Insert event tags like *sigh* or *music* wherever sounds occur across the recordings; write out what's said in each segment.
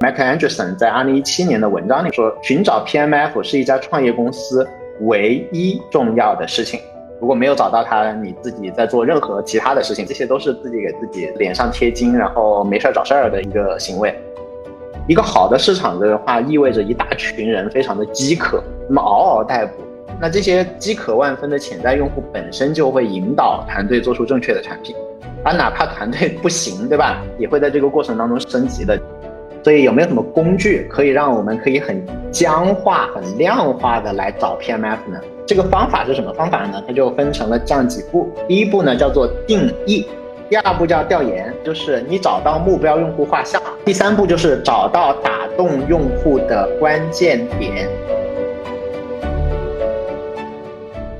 Michael Anderson 在二零一七年的文章里说，寻找 PMF 是一家创业公司唯一重要的事情。如果没有找到它，你自己在做任何其他的事情，这些都是自己给自己脸上贴金，然后没事儿找事儿的一个行为。一个好的市场的话，意味着一大群人非常的饥渴，那么嗷嗷待哺。那这些饥渴万分的潜在用户本身就会引导团队做出正确的产品，而哪怕团队不行，对吧？也会在这个过程当中升级的。所以有没有什么工具可以让我们可以很僵化、很量化的来找 PMF 呢？这个方法是什么方法呢？它就分成了这样几步。第一步呢叫做定义，第二步叫调研，就是你找到目标用户画像。第三步就是找到打动用户的关键点。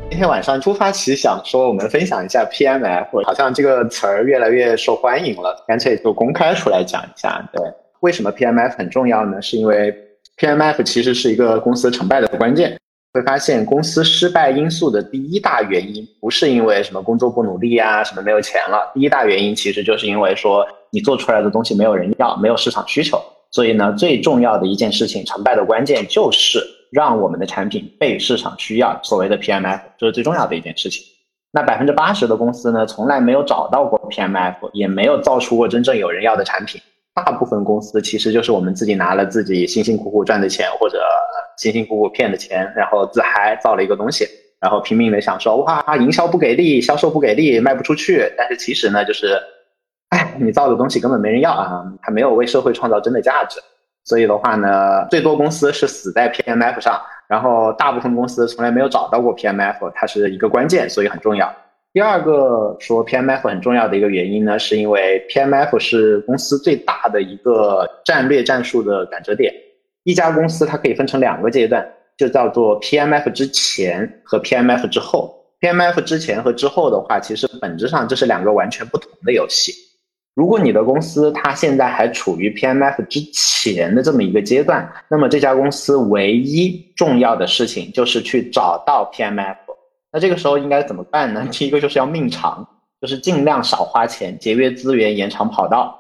今天晚上突发奇想说，我们分享一下 PMF，好像这个词儿越来越受欢迎了，干脆就公开出来讲一下，对。为什么 PMF 很重要呢？是因为 PMF 其实是一个公司成败的关键。会发现公司失败因素的第一大原因，不是因为什么工作不努力啊，什么没有钱了。第一大原因其实就是因为说你做出来的东西没有人要，没有市场需求。所以呢，最重要的一件事情，成败的关键就是让我们的产品被市场需要。所谓的 PMF，这是最重要的一件事情。那百分之八十的公司呢，从来没有找到过 PMF，也没有造出过真正有人要的产品。大部分公司其实就是我们自己拿了自己辛辛苦苦赚的钱，或者辛辛苦苦骗的钱，然后自嗨造了一个东西，然后拼命的想说哇，营销不给力，销售不给力，卖不出去。但是其实呢，就是，哎，你造的东西根本没人要啊，还没有为社会创造真的价值。所以的话呢，最多公司是死在 PMF 上，然后大部分公司从来没有找到过 PMF，它是一个关键，所以很重要。第二个说 PMF 很重要的一个原因呢，是因为 PMF 是公司最大的一个战略战术的转折点。一家公司它可以分成两个阶段，就叫做 PMF 之前和 PMF 之后。PMF 之前和之后的话，其实本质上这是两个完全不同的游戏。如果你的公司它现在还处于 PMF 之前的这么一个阶段，那么这家公司唯一重要的事情就是去找到 PMF。那这个时候应该怎么办呢？*laughs* 第一个就是要命长，就是尽量少花钱，节约资源，延长跑道。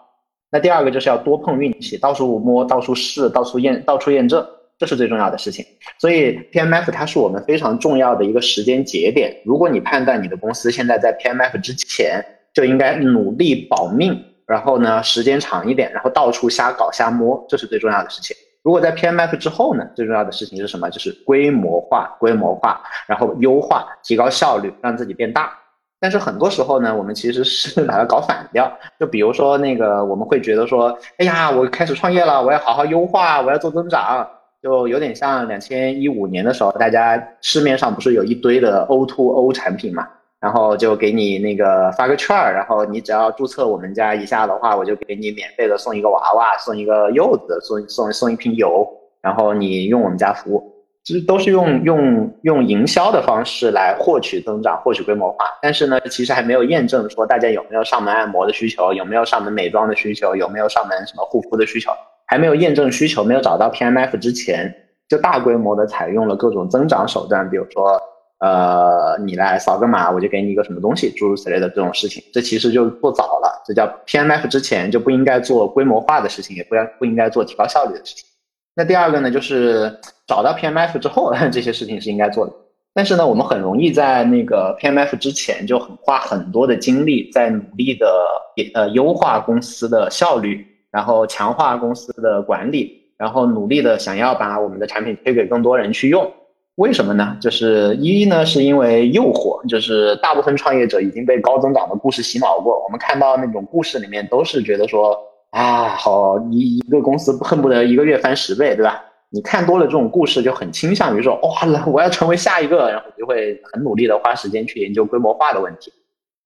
那第二个就是要多碰运气，到处摸，到处试，到处验，到处验证，这是最重要的事情。所以 PMF 它是我们非常重要的一个时间节点。如果你判断你的公司现在在 PMF 之前，就应该努力保命，然后呢时间长一点，然后到处瞎搞瞎摸，这是最重要的事情。如果在 PMF 之后呢，最重要的事情是什么？就是规模化、规模化，然后优化、提高效率，让自己变大。但是很多时候呢，我们其实是把它搞反掉。就比如说那个，我们会觉得说，哎呀，我开始创业了，我要好好优化，我要做增长，就有点像两千一五年的时候，大家市面上不是有一堆的 O2O 产品嘛？然后就给你那个发个券儿，然后你只要注册我们家一下的话，我就给你免费的送一个娃娃，送一个柚子，送送送一瓶油，然后你用我们家服务，其实都是用用用营销的方式来获取增长、获取规模化。但是呢，其实还没有验证说大家有没有上门按摩的需求，有没有上门美妆的需求，有没有上门什么护肤的需求，还没有验证需求，没有找到 PMF 之前，就大规模的采用了各种增长手段，比如说。呃，你来扫个码，我就给你一个什么东西，诸如此类的这种事情，这其实就做早了，这叫 PMF 之前就不应该做规模化的事情，也不要不应该做提高效率的事情。那第二个呢，就是找到 PMF 之后，*laughs* 这些事情是应该做的。但是呢，我们很容易在那个 PMF 之前就很花很多的精力在努力的呃优化公司的效率，然后强化公司的管理，然后努力的想要把我们的产品推给更多人去用。为什么呢？就是一呢，是因为诱惑，就是大部分创业者已经被高增长的故事洗脑过。我们看到那种故事里面，都是觉得说啊，好一一个公司恨不得一个月翻十倍，对吧？你看多了这种故事，就很倾向于说，哇，我要成为下一个，然后就会很努力的花时间去研究规模化的问题。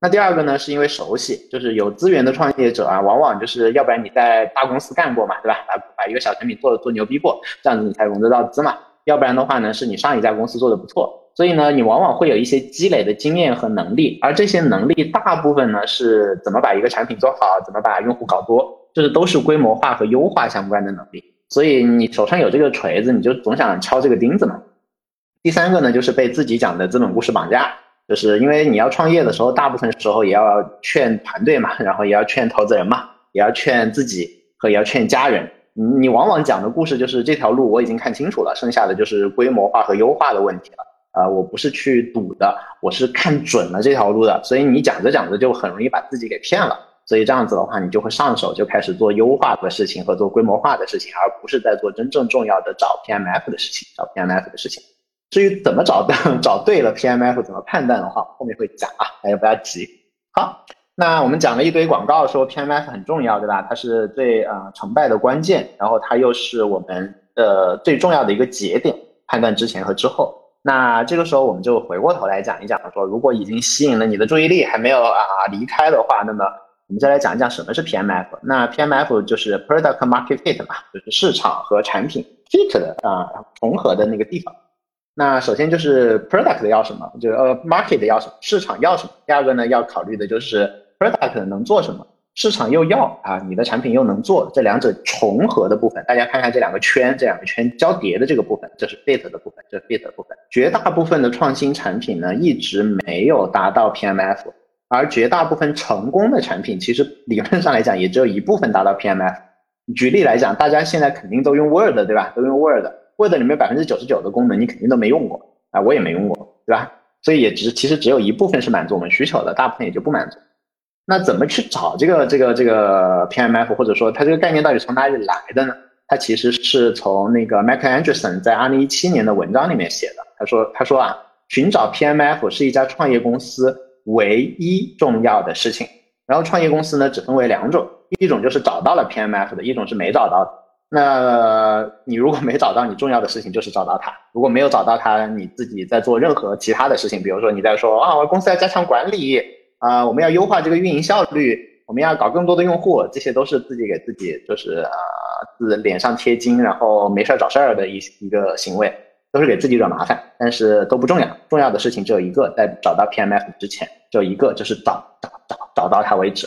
那第二个呢，是因为熟悉，就是有资源的创业者啊，往往就是要不然你在大公司干过嘛，对吧？把把一个小产品做做牛逼过，这样子你才融得到资嘛。要不然的话呢，是你上一家公司做的不错，所以呢，你往往会有一些积累的经验和能力，而这些能力大部分呢，是怎么把一个产品做好，怎么把用户搞多，就是都是规模化和优化相关的能力。所以你手上有这个锤子，你就总想敲这个钉子嘛。第三个呢，就是被自己讲的资本故事绑架，就是因为你要创业的时候，大部分时候也要劝团队嘛，然后也要劝投资人嘛，也要劝自己和也要劝家人。你你往往讲的故事就是这条路我已经看清楚了，剩下的就是规模化和优化的问题了。啊，我不是去赌的，我是看准了这条路的，所以你讲着讲着就很容易把自己给骗了。所以这样子的话，你就会上手就开始做优化的事情和做规模化的事情，而不是在做真正重要的找 PMF 的事情，找 PMF 的事情。至于怎么找的，*laughs* 找对了 PMF 怎么判断的话，后面会讲啊，大家不要急。好，那我们讲了一堆广告，说 PMF 很重要，对吧？它是最啊成败的关键，然后它又是我们的最重要的一个节点，判断之前和之后。那这个时候我们就回过头来讲一讲，说如果已经吸引了你的注意力，还没有啊离开的话，那么我们再来讲一讲什么是 PMF。那 PMF 就是 Product Market Fit 嘛，就是市场和产品 fit 的啊重合的那个地方。那首先就是 Product 要什么，就是呃 Market 要什么，市场要什么。第二个呢，要考虑的就是 Product 能做什么。市场又要啊，你的产品又能做，这两者重合的部分，大家看看这两个圈，这两个圈交叠的这个部分，这是 fit 的部分，这是 fit 的部分。绝大部分的创新产品呢，一直没有达到 PMF，而绝大部分成功的产品，其实理论上来讲，也只有一部分达到 PMF。举例来讲，大家现在肯定都用 Word 对吧？都用 Word，Word 里面百分之九十九的功能你肯定都没用过啊，我也没用过，对吧？所以也只其实只有一部分是满足我们需求的，大部分也就不满足。那怎么去找这个这个这个 PMF，或者说它这个概念到底从哪里来的呢？它其实是从那个 Michael Anderson 在二零一七年的文章里面写的。他说他说啊，寻找 PMF 是一家创业公司唯一重要的事情。然后创业公司呢只分为两种，一种就是找到了 PMF 的，一种是没找到的。那你如果没找到，你重要的事情就是找到它；如果没有找到它，你自己在做任何其他的事情，比如说你在说啊，我公司要加强管理。啊，我们要优化这个运营效率，我们要搞更多的用户，这些都是自己给自己就是啊自脸上贴金，然后没事儿找事儿的一一个行为，都是给自己惹麻烦，但是都不重要，重要的事情只有一个，在找到 PMF 之前，只有一个就是找找找找到它为止。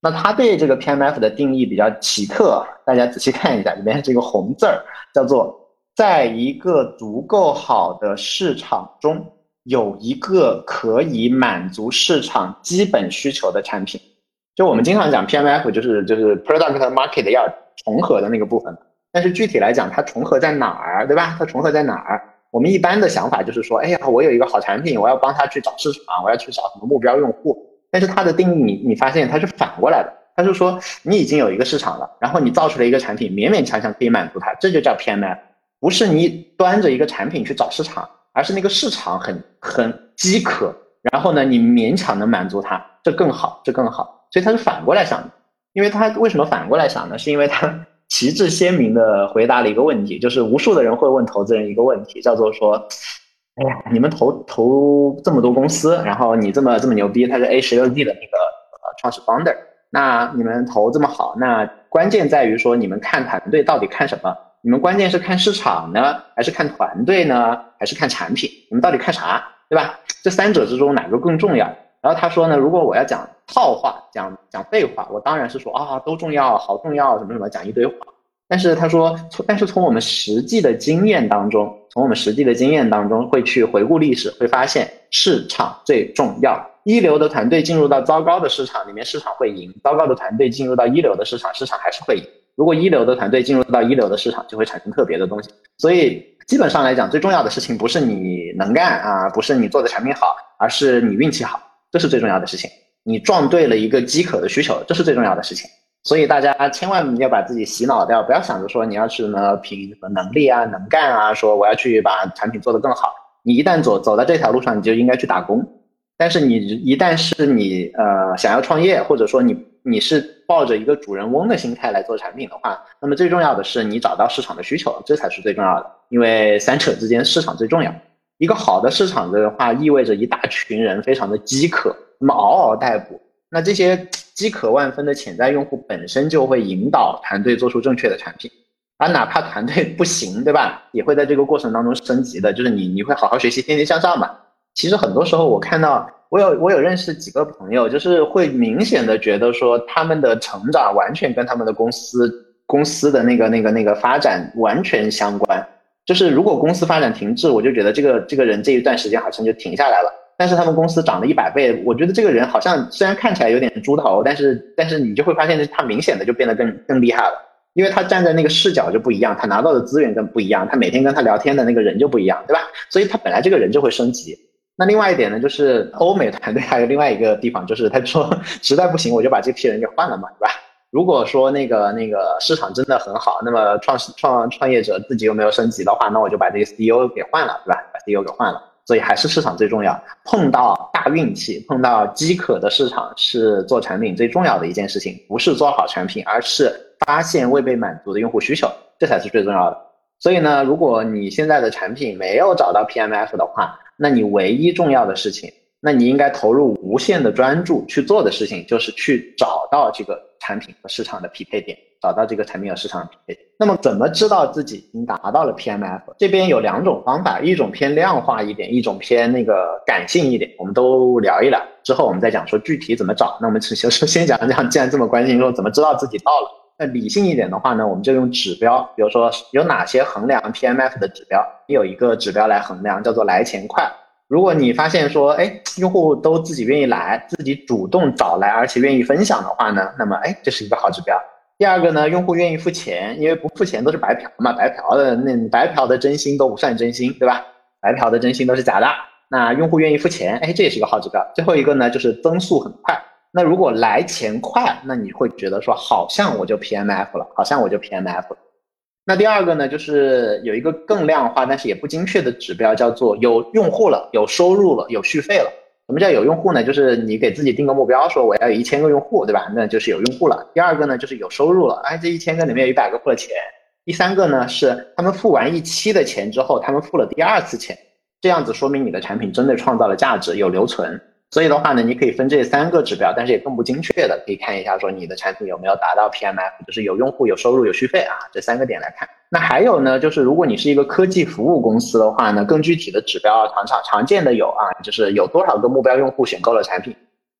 那他对这个 PMF 的定义比较奇特，大家仔细看一下里面这个红字儿，叫做在一个足够好的市场中。有一个可以满足市场基本需求的产品，就我们经常讲 PMF，就是就是 Product Market 要重合的那个部分。但是具体来讲，它重合在哪儿，对吧？它重合在哪儿？我们一般的想法就是说，哎呀，我有一个好产品，我要帮他去找市场，我要去找什么目标用户。但是它的定义，你你发现它是反过来的，它是说你已经有一个市场了，然后你造出了一个产品，勉勉强强可以满足它，这就叫 PMF，不是你端着一个产品去找市场。而是那个市场很很饥渴，然后呢，你勉强能满足它，这更好，这更好。所以他是反过来想的，因为他为什么反过来想呢？是因为他 *laughs* 旗帜鲜明的回答了一个问题，就是无数的人会问投资人一个问题，叫做说，哎呀，你们投投这么多公司，然后你这么这么牛逼，他是 A 十六 D 的那个呃创始 founder，那你们投这么好，那关键在于说你们看团队到底看什么？你们关键是看市场呢，还是看团队呢，还是看产品？你们到底看啥，对吧？这三者之中哪个更重要？然后他说呢，如果我要讲套话，讲讲废话，我当然是说啊，都重要，好重要，什么什么，讲一堆话。但是他说，从但是从我们实际的经验当中，从我们实际的经验当中，会去回顾历史，会发现市场最重要。一流的团队进入到糟糕的市场里面，市场会赢；糟糕的团队进入到一流的市场，市场还是会赢。如果一流的团队进入到一流的市场，就会产生特别的东西。所以基本上来讲，最重要的事情不是你能干啊，不是你做的产品好，而是你运气好，这是最重要的事情。你撞对了一个饥渴的需求，这是最重要的事情。所以大家千万要把自己洗脑掉，不要想着说你要去呢凭能力啊、能干啊，说我要去把产品做得更好。你一旦走走到这条路上，你就应该去打工。但是你一旦是你呃想要创业，或者说你你是抱着一个主人翁的心态来做产品的话，那么最重要的是你找到市场的需求，这才是最重要的。因为三者之间市场最重要。一个好的市场的话，意味着一大群人非常的饥渴，那么嗷嗷待哺。那这些饥渴万分的潜在用户本身就会引导团队做出正确的产品，而哪怕团队不行，对吧？也会在这个过程当中升级的。就是你你会好好学习，天天向上嘛。其实很多时候，我看到我有我有认识几个朋友，就是会明显的觉得说他们的成长完全跟他们的公司公司的那个那个那个发展完全相关。就是如果公司发展停滞，我就觉得这个这个人这一段时间好像就停下来了。但是他们公司涨了一百倍，我觉得这个人好像虽然看起来有点猪头，但是但是你就会发现他明显的就变得更更厉害了。因为他站在那个视角就不一样，他拿到的资源跟不一样，他每天跟他聊天的那个人就不一样，对吧？所以他本来这个人就会升级。那另外一点呢，就是欧美团队还有另外一个地方，就是他说 *laughs* 实在不行，我就把这批人给换了嘛，对吧？如果说那个那个市场真的很好，那么创始创创业者自己又没有升级的话，那我就把这个 CEO 给换了，对吧？把 CEO 给换了。所以还是市场最重要。碰到大运气，碰到饥渴的市场，是做产品最重要的一件事情，不是做好产品，而是发现未被满足的用户需求，这才是最重要的。所以呢，如果你现在的产品没有找到 PMF 的话，那你唯一重要的事情，那你应该投入无限的专注去做的事情，就是去找到这个产品和市场的匹配点，找到这个产品和市场的匹配点。那么怎么知道自己已经达到了 PMF？这边有两种方法，一种偏量化一点，一种偏那个感性一点，我们都聊一聊。之后我们再讲说具体怎么找。那我们先先先讲讲，既然这么关心说怎么知道自己到了，那理性一点的话呢，我们就用指标，比如说有哪些衡量 PMF 的指标？有一个指标来衡量，叫做来钱快。如果你发现说，哎，用户都自己愿意来，自己主动找来，而且愿意分享的话呢，那么哎，这是一个好指标。第二个呢，用户愿意付钱，因为不付钱都是白嫖嘛，白嫖的那白嫖的真心都不算真心，对吧？白嫖的真心都是假的。那用户愿意付钱，哎，这也是一个好指标。最后一个呢，就是增速很快。那如果来钱快，那你会觉得说，好像我就 PMF 了，好像我就 PMF 了。那第二个呢，就是有一个更量化，但是也不精确的指标，叫做有用户了，有收入了，有续费了。什么叫有用户呢？就是你给自己定个目标，说我要有一千个用户，对吧？那就是有用户了。第二个呢，就是有收入了，哎，这一千个里面有一百个付了钱。第三个呢，是他们付完一期的钱之后，他们付了第二次钱，这样子说明你的产品真的创造了价值，有留存。所以的话呢，你可以分这三个指标，但是也更不精确的，可以看一下说你的产品有没有达到 PMF，就是有用户、有收入、有续费啊，这三个点来看。那还有呢，就是如果你是一个科技服务公司的话呢，更具体的指标常常常见的有啊，就是有多少个目标用户选购了产品。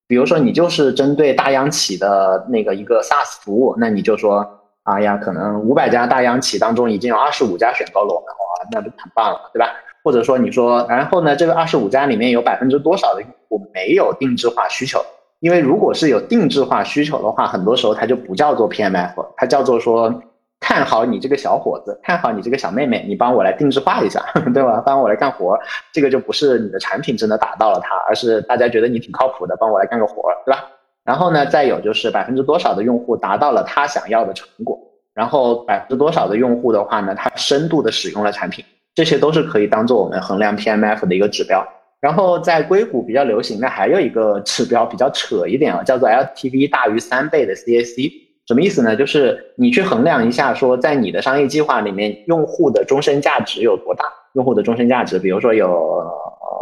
比如说你就是针对大央企的那个一个 SaaS 服务，那你就说，哎呀，可能五百家大央企当中已经有二十五家选购了我们，哇，那就很棒了，对吧？或者说你说，然后呢，这个二十五家里面有百分之多少的用户没有定制化需求？因为如果是有定制化需求的话，很多时候它就不叫做 PMF，它叫做说看好你这个小伙子，看好你这个小妹妹，你帮我来定制化一下，*laughs* 对吧？帮我来干活，这个就不是你的产品真的打到了它，而是大家觉得你挺靠谱的，帮我来干个活，对吧？然后呢，再有就是百分之多少的用户达到了他想要的成果，然后百分之多少的用户的话呢，他深度的使用了产品。这些都是可以当做我们衡量 PMF 的一个指标。然后在硅谷比较流行的还有一个指标比较扯一点啊，叫做 LTV 大于三倍的 CAC。什么意思呢？就是你去衡量一下，说在你的商业计划里面，用户的终身价值有多大？用户的终身价值，比如说有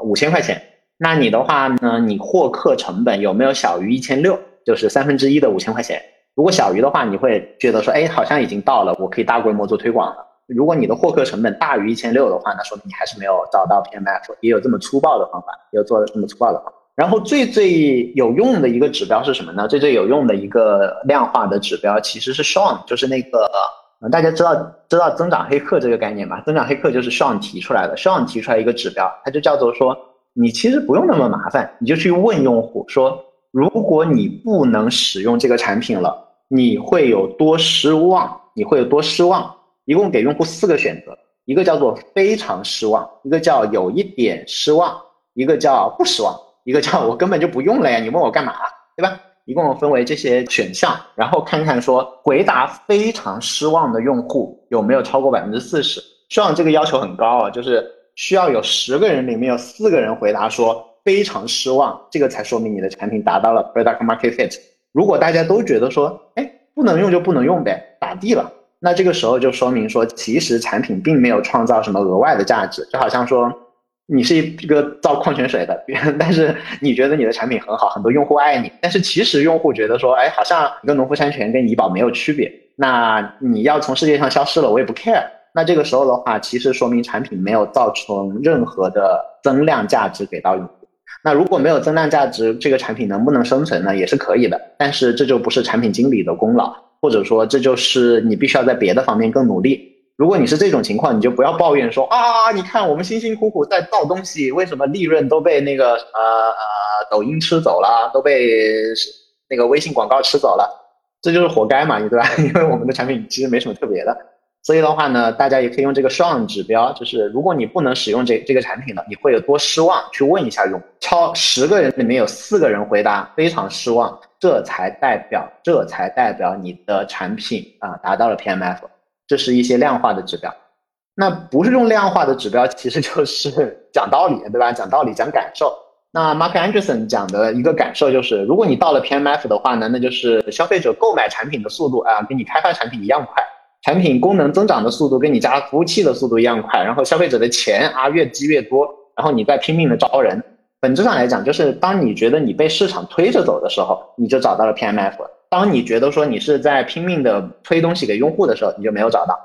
五千块钱，那你的话呢，你获客成本有没有小于一千六？就是三分之一的五千块钱。如果小于的话，你会觉得说，哎，好像已经到了，我可以大规模做推广了。如果你的获客成本大于一千六的话，那说明你还是没有找到 PMF，也有这么粗暴的方法，也有做这么粗暴的方法。然后最最有用的一个指标是什么呢？最最有用的一个量化的指标其实是 Sean，就是那个大家知道知道增长黑客这个概念吧？增长黑客就是 Sean 提出来的，Sean 提出来一个指标，它就叫做说，你其实不用那么麻烦，你就去问用户说，如果你不能使用这个产品了，你会有多失望？你会有多失望？一共给用户四个选择，一个叫做非常失望，一个叫有一点失望，一个叫不失望，一个叫我根本就不用了呀，你问我干嘛，对吧？一共分为这些选项，然后看看说回答非常失望的用户有没有超过百分之四十。希望这个要求很高啊，就是需要有十个人里面有四个人回答说非常失望，这个才说明你的产品达到了 product market fit。如果大家都觉得说，哎，不能用就不能用呗，咋地了？那这个时候就说明说，其实产品并没有创造什么额外的价值，就好像说你是一个造矿泉水的，但是你觉得你的产品很好，很多用户爱你，但是其实用户觉得说，哎，好像一个农夫山泉跟怡宝没有区别，那你要从世界上消失了，我也不 care。那这个时候的话，其实说明产品没有造成任何的增量价值给到用户。那如果没有增量价值，这个产品能不能生存呢？也是可以的，但是这就不是产品经理的功劳。或者说，这就是你必须要在别的方面更努力。如果你是这种情况，你就不要抱怨说啊，你看我们辛辛苦苦在造东西，为什么利润都被那个呃呃抖音吃走了，都被那个微信广告吃走了？这就是活该嘛，对吧？*laughs* 因为我们的产品其实没什么特别的。所以的话呢，大家也可以用这个双指标，就是如果你不能使用这这个产品了，你会有多失望？去问一下用超十个人里面有四个人回答非常失望，这才代表这才代表你的产品啊达到了 PMF，这是一些量化的指标。那不是用量化的指标，其实就是 *laughs* 讲道理，对吧？讲道理，讲感受。那 Mark Anderson 讲的一个感受就是，如果你到了 PMF 的话呢，那就是消费者购买产品的速度啊，跟你开发产品一样快。产品功能增长的速度跟你加服务器的速度一样快，然后消费者的钱啊越积越多，然后你在拼命的招人。本质上来讲，就是当你觉得你被市场推着走的时候，你就找到了 PMF；当你觉得说你是在拼命的推东西给用户的时候，你就没有找到。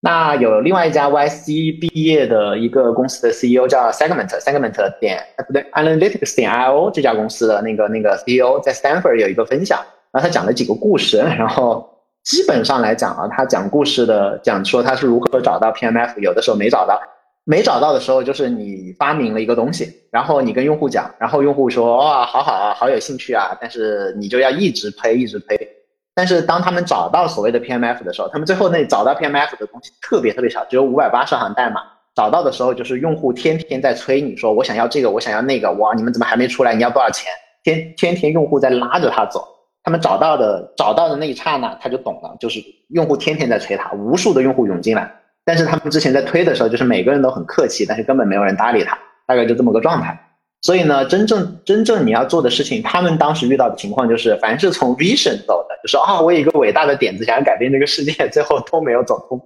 那有另外一家 YC 毕业的一个公司的 CEO 叫 Segment，Segment 点不对，Analytics 点 IO 这家公司的那个那个 CEO 在 Stanford 有一个分享，然后他讲了几个故事，然后。基本上来讲啊，他讲故事的讲说他是如何找到 PMF，有的时候没找到，没找到的时候就是你发明了一个东西，然后你跟用户讲，然后用户说哇，好好啊，好有兴趣啊，但是你就要一直推，一直推。但是当他们找到所谓的 PMF 的时候，他们最后那找到 PMF 的东西特别特别少，只有五百八十行代码。找到的时候就是用户天天在催你说我想要这个，我想要那个，哇，你们怎么还没出来？你要多少钱？天天天用户在拉着他走。他们找到的找到的那一刹那，他就懂了，就是用户天天在催他，无数的用户涌进来，但是他们之前在推的时候，就是每个人都很客气，但是根本没有人搭理他，大概就这么个状态。所以呢，真正真正你要做的事情，他们当时遇到的情况就是，凡是从 vision 走的，就说啊，我有一个伟大的点子，想要改变这个世界，*laughs* 最后都没有走通。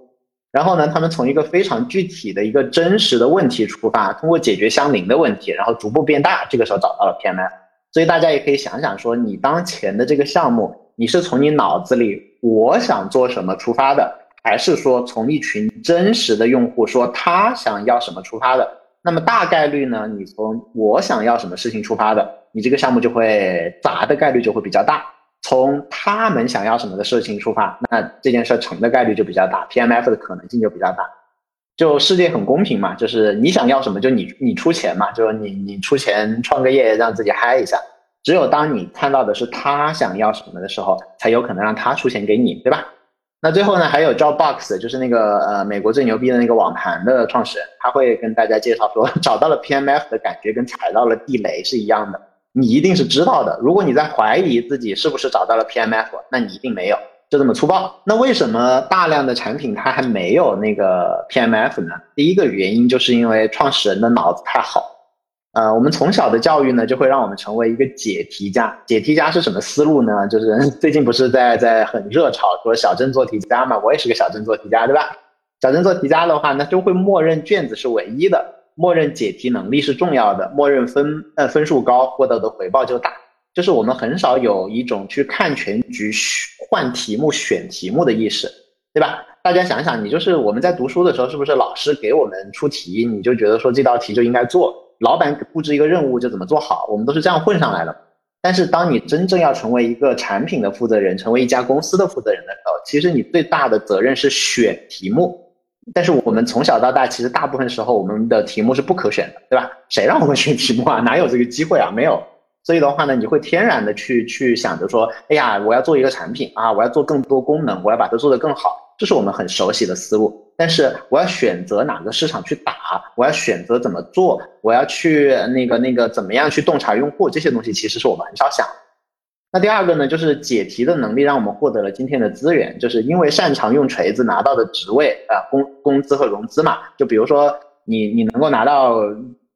然后呢，他们从一个非常具体的一个真实的问题出发，通过解决相邻的问题，然后逐步变大，这个时候找到了 PMF。所以大家也可以想想，说你当前的这个项目，你是从你脑子里我想做什么出发的，还是说从一群真实的用户说他想要什么出发的？那么大概率呢，你从我想要什么事情出发的，你这个项目就会砸的概率就会比较大。从他们想要什么的事情出发，那这件事成的概率就比较大，PMF 的可能性就比较大。就世界很公平嘛，就是你想要什么就你你出钱嘛，就是你你出钱创个业让自己嗨一下。只有当你看到的是他想要什么的时候，才有可能让他出钱给你，对吧？那最后呢，还有 Jobbox，就是那个呃美国最牛逼的那个网盘的创始人，他会跟大家介绍说，找到了 PMF 的感觉跟踩到了地雷是一样的，你一定是知道的。如果你在怀疑自己是不是找到了 PMF，那你一定没有。就这么粗暴。那为什么大量的产品它还没有那个 PMF 呢？第一个原因就是因为创始人的脑子太好。呃，我们从小的教育呢，就会让我们成为一个解题家。解题家是什么思路呢？就是 *laughs* 最近不是在在很热炒说小镇做题家嘛？我也是个小镇做题家，对吧？小镇做题家的话，那就会默认卷子是唯一的，默认解题能力是重要的，默认分呃分数高获得的回报就大。就是我们很少有一种去看全局、换题目、选题目的意识，对吧？大家想想，你就是我们在读书的时候，是不是老师给我们出题，你就觉得说这道题就应该做？老板布置一个任务就怎么做好？我们都是这样混上来的。但是当你真正要成为一个产品的负责人，成为一家公司的负责人的时候，其实你最大的责任是选题目。但是我们从小到大，其实大部分时候我们的题目是不可选的，对吧？谁让我们选题目啊？哪有这个机会啊？没有。所以的话呢，你会天然的去去想着说，哎呀，我要做一个产品啊，我要做更多功能，我要把它做得更好，这是我们很熟悉的思路。但是我要选择哪个市场去打，我要选择怎么做，我要去那个那个怎么样去洞察用户，这些东西其实是我们很少想。那第二个呢，就是解题的能力让我们获得了今天的资源，就是因为擅长用锤子拿到的职位啊，工工资和融资嘛。就比如说你你能够拿到。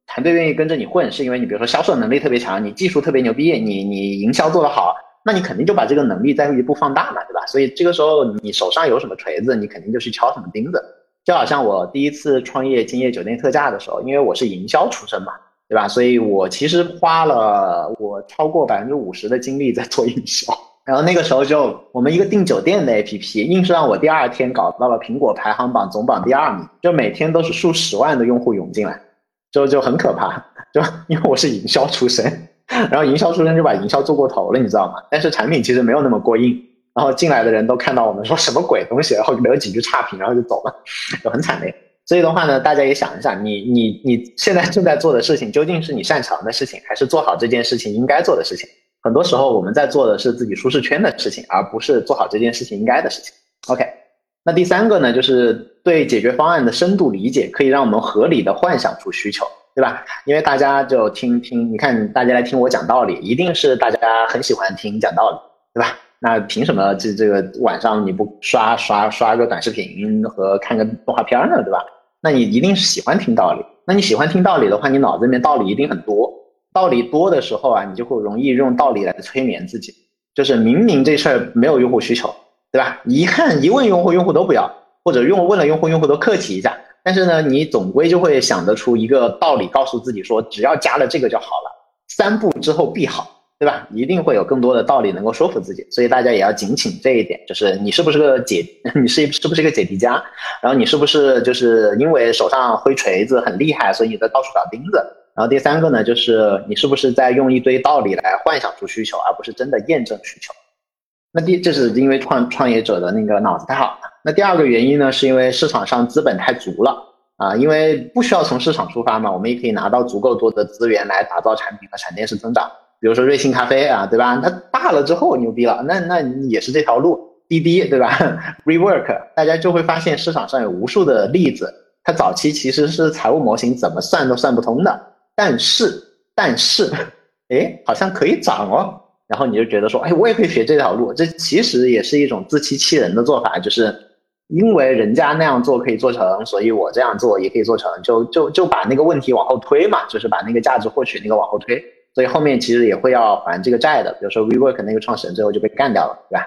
团队愿意跟着你混，是因为你比如说销售能力特别强，你技术特别牛逼，你你营销做得好，那你肯定就把这个能力再一步放大嘛，对吧？所以这个时候你手上有什么锤子，你肯定就去敲什么钉子。就好像我第一次创业金叶酒店特价的时候，因为我是营销出身嘛，对吧？所以我其实花了我超过百分之五十的精力在做营销。然后那个时候就我们一个订酒店的 APP，硬是让我第二天搞到了苹果排行榜总榜第二名，就每天都是数十万的用户涌进来。就就很可怕，就因为我是营销出身，然后营销出身就把营销做过头了，你知道吗？但是产品其实没有那么过硬，然后进来的人都看到我们说什么鬼东西，然后留几句差评，然后就走了，*laughs* 就很惨烈。所以的话呢，大家也想一想，你你你现在正在做的事情，究竟是你擅长的事情，还是做好这件事情应该做的事情？很多时候我们在做的是自己舒适圈的事情，而不是做好这件事情应该的事情。OK，那第三个呢，就是对解决方案的深度理解，可以让我们合理的幻想出需求，对吧？因为大家就听听，你看大家来听我讲道理，一定是大家很喜欢听讲道理，对吧？那凭什么这这个晚上你不刷刷刷个短视频和看个动画片呢，对吧？那你一定是喜欢听道理。那你喜欢听道理的话，你脑子里面道理一定很多。道理多的时候啊，你就会容易用道理来催眠自己。就是明明这事儿没有用户需求，对吧？一看一问用户，用户都不要，或者用问了用户，用户都客气一下。但是呢，你总归就会想得出一个道理，告诉自己说，只要加了这个就好了，三步之后必好。对吧？一定会有更多的道理能够说服自己，所以大家也要警醒这一点，就是你是不是个解，*laughs* 你是是不是个解题家，然后你是不是就是因为手上挥锤子很厉害，所以你在到处找钉子。然后第三个呢，就是你是不是在用一堆道理来幻想出需求，而不是真的验证需求。那第这是因为创创业者的那个脑子太好了。那第二个原因呢，是因为市场上资本太足了啊，因为不需要从市场出发嘛，我们也可以拿到足够多的资源来打造产品和闪电式增长。比如说瑞幸咖啡啊，对吧？它大了之后牛逼了，那那也是这条路。滴滴，对吧？Rework，大家就会发现市场上有无数的例子，它早期其实是财务模型怎么算都算不通的，但是但是，哎，好像可以涨哦。然后你就觉得说，哎，我也可以学这条路。这其实也是一种自欺欺人的做法，就是因为人家那样做可以做成，所以我这样做也可以做成，就就就把那个问题往后推嘛，就是把那个价值获取那个往后推。所以后面其实也会要还这个债的，比如说 WeWork 那个创始人最后就被干掉了，对吧？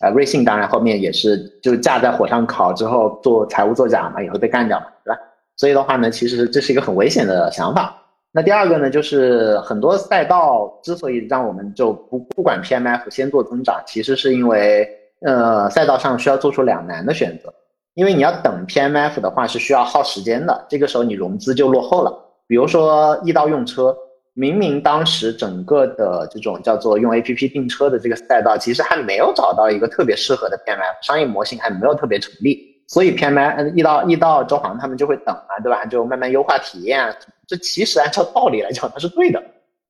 啊，瑞幸当然后面也是就架在火上烤之后做财务作假嘛，也会被干掉嘛，对吧？所以的话呢，其实这是一个很危险的想法。那第二个呢，就是很多赛道之所以让我们就不不管 PMF 先做增长，其实是因为呃赛道上需要做出两难的选择，因为你要等 PMF 的话是需要耗时间的，这个时候你融资就落后了。比如说易到用车。明明当时整个的这种叫做用 A P P 订车的这个赛道，其实还没有找到一个特别适合的 P M F 商业模型，还没有特别成立，所以 P M F 一到一到周航他们就会等啊，对吧？就慢慢优化体验。这其实按照道理来讲，它是对的，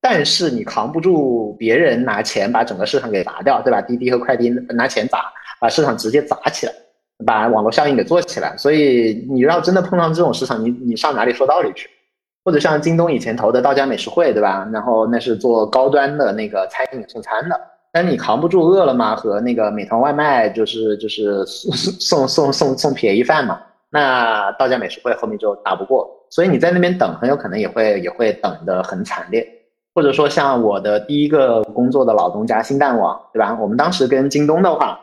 但是你扛不住别人拿钱把整个市场给砸掉，对吧？滴滴和快滴拿钱砸，把市场直接砸起来，把网络效应给做起来。所以你要真的碰到这种市场，你你上哪里说道理去？或者像京东以前投的道家美食会，对吧？然后那是做高端的那个餐饮送餐的，但是你扛不住饿了么和那个美团外卖，就是就是送送送送送便宜饭嘛。那道家美食会后面就打不过，所以你在那边等，很有可能也会也会等的很惨烈。或者说像我的第一个工作的老东家新蛋网，对吧？我们当时跟京东的话，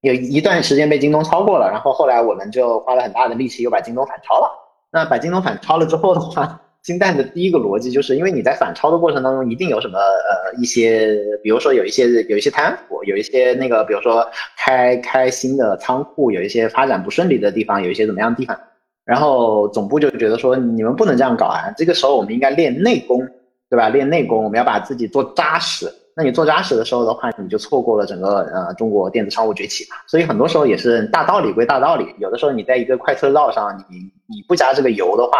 有一段时间被京东超过了，然后后来我们就花了很大的力气又把京东反超了。那把京东反超了之后的话，金蛋的第一个逻辑就是，因为你在反超的过程当中，一定有什么呃一些，比如说有一些有一些贪腐，有一些那个，比如说开开新的仓库，有一些发展不顺利的地方，有一些怎么样的地方，然后总部就觉得说你们不能这样搞啊，这个时候我们应该练内功，对吧？练内功，我们要把自己做扎实。那你做扎实的时候的话，你就错过了整个呃中国电子商务崛起嘛。所以很多时候也是大道理归大道理，有的时候你在一个快车道上，你你不加这个油的话，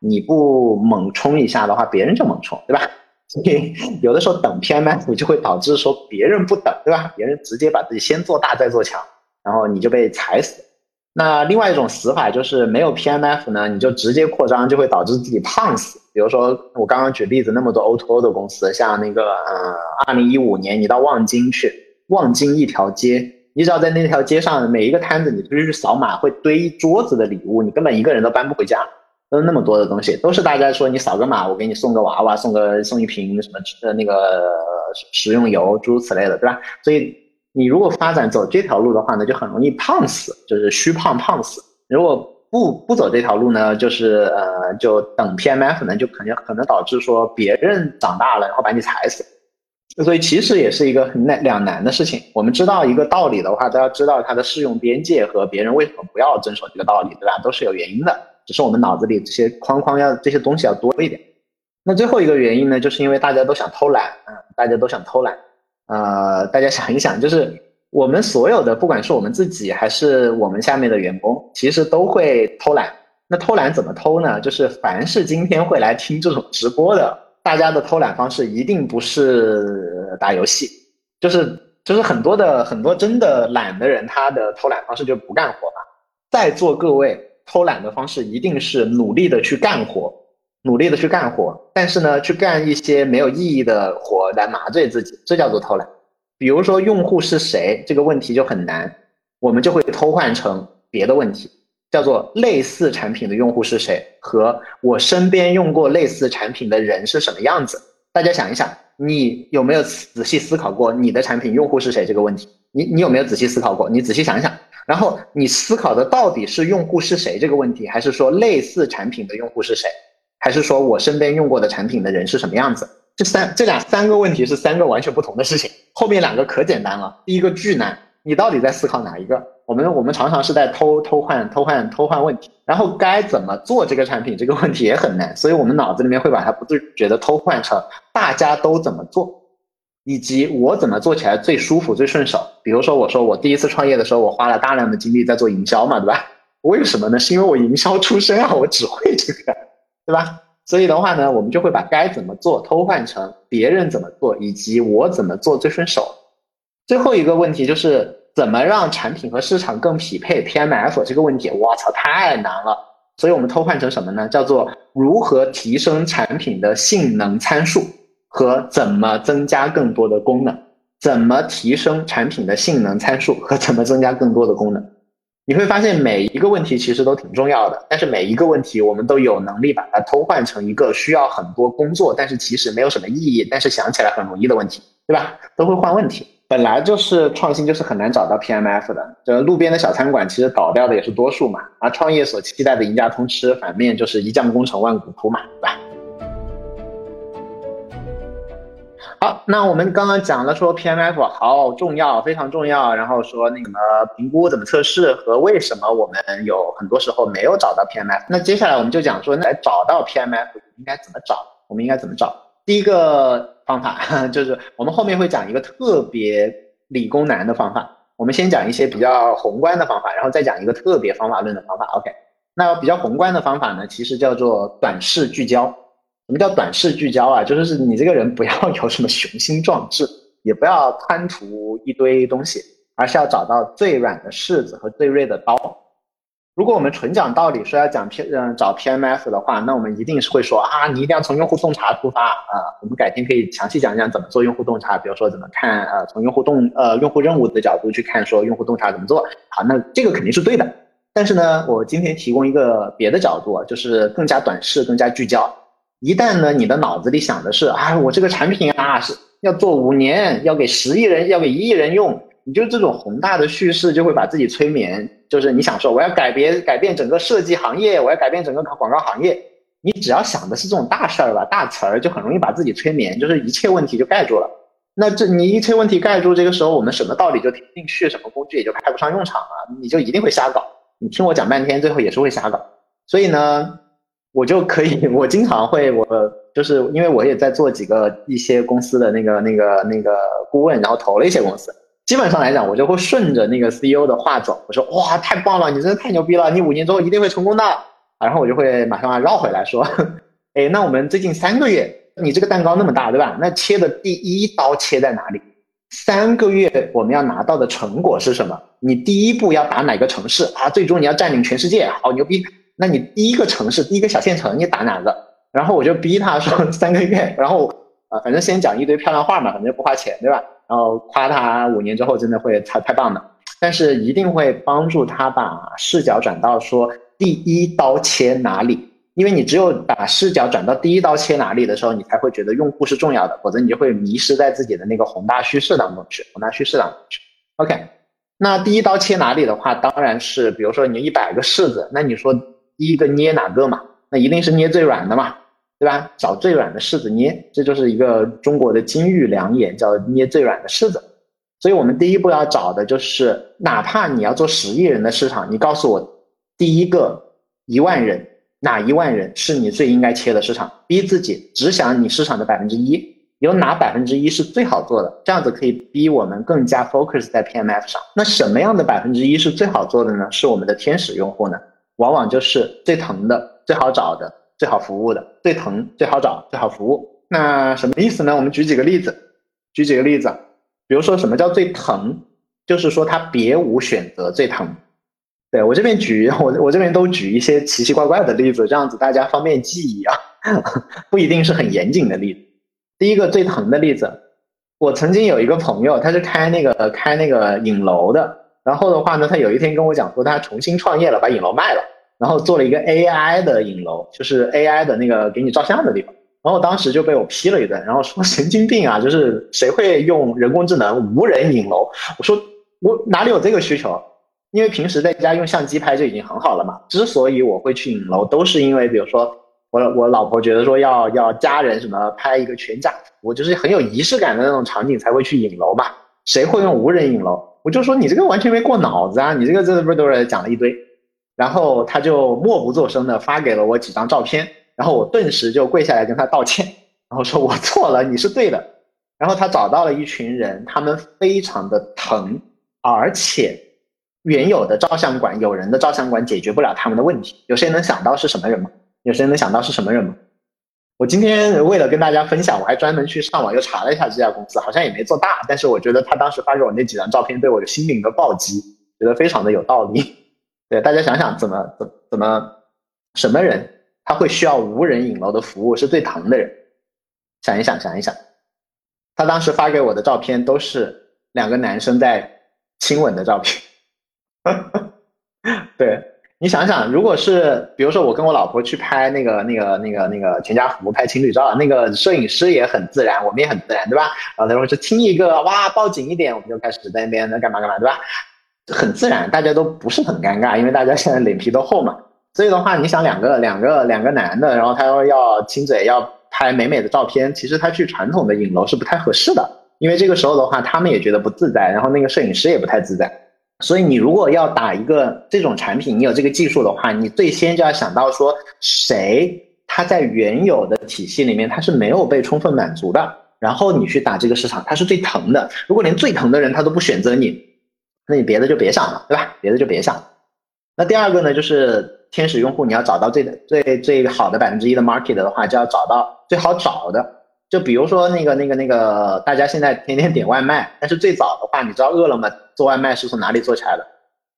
你不猛冲一下的话，别人就猛冲，对吧？*laughs* 所以有的时候等 PMF 就会导致说别人不等，对吧？别人直接把自己先做大再做强，然后你就被踩死。那另外一种死法就是没有 PMF 呢，你就直接扩张，就会导致自己胖死。比如说我刚刚举例子，那么多 O2O 的公司，像那个呃，二零一五年你到望京去，望京一条街，你只要在那条街上每一个摊子，你出去扫码会堆一桌子的礼物，你根本一个人都搬不回家，都那么多的东西，都是大家说你扫个码，我给你送个娃娃，送个送一瓶什么呃那个食用油，诸如此类的，对吧？所以。你如果发展走这条路的话呢，就很容易胖死，就是虚胖胖死。如果不不走这条路呢，就是呃，就等 PMF 呢，就肯定可能导致说别人长大了，然后把你踩死。所以其实也是一个很难两难的事情。我们知道一个道理的话，都要知道它的适用边界和别人为什么不要遵守这个道理，对吧？都是有原因的，只是我们脑子里这些框框要这些东西要多一点。那最后一个原因呢，就是因为大家都想偷懒，嗯，大家都想偷懒。呃，大家想一想，就是我们所有的，不管是我们自己还是我们下面的员工，其实都会偷懒。那偷懒怎么偷呢？就是凡是今天会来听这种直播的，大家的偷懒方式一定不是打游戏，就是就是很多的很多真的懒的人，他的偷懒方式就不干活嘛。在座各位偷懒的方式一定是努力的去干活，努力的去干活，但是呢，去干一些没有意义的活来麻醉自己，这叫做偷懒。比如说用户是谁这个问题就很难，我们就会偷换成别的问题。叫做类似产品的用户是谁？和我身边用过类似产品的人是什么样子？大家想一想，你有没有仔细思考过你的产品用户是谁这个问题？你你有没有仔细思考过？你仔细想一想，然后你思考的到底是用户是谁这个问题，还是说类似产品的用户是谁？还是说我身边用过的产品的人是什么样子？这三这俩三个问题是三个完全不同的事情。后面两个可简单了，第一个巨难，你到底在思考哪一个？我们我们常常是在偷偷换偷换偷换问题，然后该怎么做这个产品这个问题也很难，所以我们脑子里面会把它不自觉的偷换成大家都怎么做，以及我怎么做起来最舒服最顺手。比如说我说我第一次创业的时候，我花了大量的精力在做营销嘛，对吧？为什么呢？是因为我营销出身啊，我只会这个，对吧？所以的话呢，我们就会把该怎么做偷换成别人怎么做，以及我怎么做最顺手。最后一个问题就是。怎么让产品和市场更匹配？PMF 这个问题，我操，太难了。所以我们偷换成什么呢？叫做如何提升产品的性能参数和怎么增加更多的功能？怎么提升产品的性能参数和怎么增加更多的功能？你会发现每一个问题其实都挺重要的，但是每一个问题我们都有能力把它偷换成一个需要很多工作，但是其实没有什么意义，但是想起来很容易的问题，对吧？都会换问题。本来就是创新，就是很难找到 PMF 的。这路边的小餐馆，其实倒掉的也是多数嘛。而创业所期待的赢家通吃，反面就是一将功成万骨枯嘛，对吧？好，那我们刚刚讲了说 PMF 好重要，非常重要。然后说那个评估怎么测试和为什么我们有很多时候没有找到 PMF。那接下来我们就讲说，那找到 PMF 应该怎么找？我们应该怎么找？第一个。方法 *laughs* 就是我们后面会讲一个特别理工男的方法，我们先讲一些比较宏观的方法，然后再讲一个特别方法论的方法。OK，那比较宏观的方法呢，其实叫做短视聚焦。什么叫短视聚焦啊？就是你这个人不要有什么雄心壮志，也不要贪图一堆东西，而是要找到最软的柿子和最锐的刀。如果我们纯讲道理，说要讲 P 嗯找 PMF 的话，那我们一定是会说啊，你一定要从用户洞察出发啊。我们改天可以详细讲讲怎么做用户洞察，比如说怎么看呃从用户洞呃用户任务的角度去看说用户洞察怎么做。好，那这个肯定是对的。但是呢，我今天提供一个别的角度，就是更加短视、更加聚焦。一旦呢你的脑子里想的是啊，我这个产品啊是要做五年，要给十亿人，要给一亿人用。你就这种宏大的叙事就会把自己催眠，就是你想说我要改变改变整个设计行业，我要改变整个广告行业，你只要想的是这种大事儿吧，大词儿就很容易把自己催眠，就是一切问题就盖住了。那这你一切问题盖住，这个时候我们什么道理就听不进去，什么工具也就派不上用场了，你就一定会瞎搞。你听我讲半天，最后也是会瞎搞。所以呢，我就可以，*laughs* 我经常会，我就是因为我也在做几个一些公司的那个那个那个顾问，然后投了一些公司。基本上来讲，我就会顺着那个 CEO 的话走。我说：“哇，太棒了，你真的太牛逼了，你五年之后一定会成功的。”然后我就会马上绕回来说：“ *laughs* 哎，那我们最近三个月，你这个蛋糕那么大，对吧？那切的第一刀切在哪里？三个月我们要拿到的成果是什么？你第一步要打哪个城市啊？最终你要占领全世界，好牛逼！那你第一个城市，第一个小县城，你打哪个？然后我就逼他说 *laughs* 三个月，然后啊，反正先讲一堆漂亮话嘛，反正不花钱，对吧？”然后夸他五年之后真的会太太棒了，但是一定会帮助他把视角转到说第一刀切哪里，因为你只有把视角转到第一刀切哪里的时候，你才会觉得用户是重要的，否则你就会迷失在自己的那个宏大叙事当中去，宏大叙事当中去。OK，那第一刀切哪里的话，当然是比如说你一百个柿子，那你说第一个捏哪个嘛？那一定是捏最软的嘛。对吧？找最软的柿子捏，这就是一个中国的金玉良言，叫捏最软的柿子。所以，我们第一步要找的就是，哪怕你要做十亿人的市场，你告诉我，第一个一万人，哪一万人是你最应该切的市场？逼自己只想你市场的百分之一，有哪百分之一是最好做的？这样子可以逼我们更加 focus 在 PMF 上。那什么样的百分之一是最好做的呢？是我们的天使用户呢？往往就是最疼的、最好找的。最好服务的，最疼、最好找、最好服务。那什么意思呢？我们举几个例子。举几个例子，比如说什么叫最疼，就是说他别无选择最疼。对我这边举 *laughs* 我我这边都举一些奇奇怪怪的例子，这样子大家方便记忆啊，*laughs* 不一定是很严谨的例子。第一个最疼的例子，我曾经有一个朋友，他是开那个开那个影楼的，然后的话呢，他有一天跟我讲说他重新创业了，把影楼卖了，然后做了一个 AI 的影楼，就是 AI 的那个给你照相的地方。然后当时就被我批了一顿，然后说神经病啊，就是谁会用人工智能无人影楼？我说我哪里有这个需求？因为平时在家用相机拍就已经很好了嘛。之所以我会去影楼，都是因为比如说我我老婆觉得说要要家人什么拍一个全家福，就是很有仪式感的那种场景才会去影楼嘛。谁会用无人影楼？我就说你这个完全没过脑子啊！你这个这不是都是讲了一堆，然后他就默不作声的发给了我几张照片，然后我顿时就跪下来跟他道歉，然后说我错了，你是对的。然后他找到了一群人，他们非常的疼，而且。原有的照相馆，有人的照相馆解决不了他们的问题。有谁能想到是什么人吗？有谁能想到是什么人吗？我今天为了跟大家分享，我还专门去上网又查了一下这家公司，好像也没做大。但是我觉得他当时发给我那几张照片，对我的心灵的暴击，觉得非常的有道理。对大家想想，怎么怎怎么什么人他会需要无人影楼的服务是最疼的人？想一想，想一想，他当时发给我的照片都是两个男生在亲吻的照片。*laughs* 对你想想，如果是比如说我跟我老婆去拍那个那个那个那个全家福拍情侣照，那个摄影师也很自然，我们也很自然，对吧？然后他说是亲一个，哇，抱紧一点，我们就开始在那边干嘛干嘛，对吧？很自然，大家都不是很尴尬，因为大家现在脸皮都厚嘛。所以的话，你想两个两个两个男的，然后他要要亲嘴，要拍美美的照片，其实他去传统的影楼是不太合适的，因为这个时候的话，他们也觉得不自在，然后那个摄影师也不太自在。所以你如果要打一个这种产品，你有这个技术的话，你最先就要想到说谁他在原有的体系里面他是没有被充分满足的，然后你去打这个市场，他是最疼的。如果连最疼的人他都不选择你，那你别的就别想了，对吧？别的就别想了。那第二个呢，就是天使用户，你要找到最最最好的百分之一的 market 的话，就要找到最好找的。就比如说那个那个那个，大家现在天天点外卖，但是最早的话，你知道饿了么做外卖是从哪里做起来的？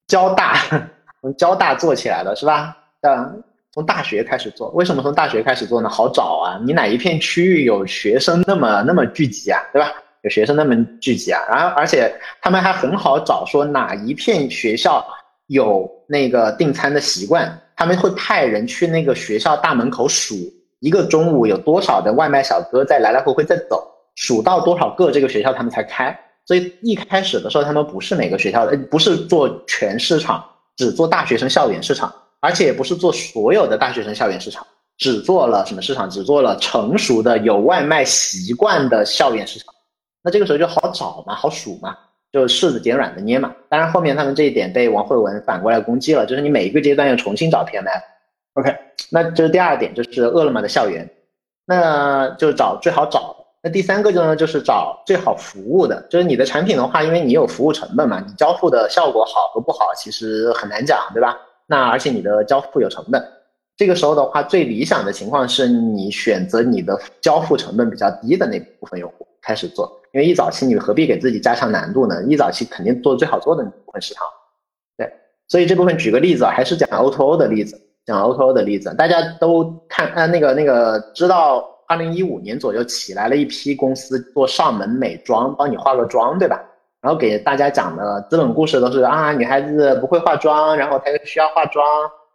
交大，*laughs* 从交大做起来的是吧？嗯，从大学开始做。为什么从大学开始做呢？好找啊，你哪一片区域有学生那么那么聚集啊，对吧？有学生那么聚集啊，然后而且他们还很好找，说哪一片学校有那个订餐的习惯，他们会派人去那个学校大门口数。一个中午有多少的外卖小哥在来来回回在走，数到多少个这个学校他们才开。所以一开始的时候，他们不是每个学校的，不是做全市场，只做大学生校园市场，而且也不是做所有的大学生校园市场，只做了什么市场？只做了成熟的有外卖习惯的校园市场。那这个时候就好找嘛，好数嘛，就柿子捡软的捏嘛。当然后面他们这一点被王慧文反过来攻击了，就是你每一个阶段要重新找 PMF。OK，那这是第二点，就是饿了么的校园，那就找最好找。那第三个就呢，就是找最好服务的，就是你的产品的话，因为你有服务成本嘛，你交付的效果好和不好其实很难讲，对吧？那而且你的交付有成本，这个时候的话，最理想的情况是你选择你的交付成本比较低的那部分用户开始做，因为一早期你何必给自己加强难度呢？一早期肯定做最好做的那部分市场，对，所以这部分举个例子啊，还是讲 O2O 的例子。讲 O2O 的例子，大家都看，呃，那个那个知道，二零一五年左右起来了一批公司做上门美妆，帮你化个妆，对吧？然后给大家讲的资本故事都是啊，女孩子不会化妆，然后她又需要化妆，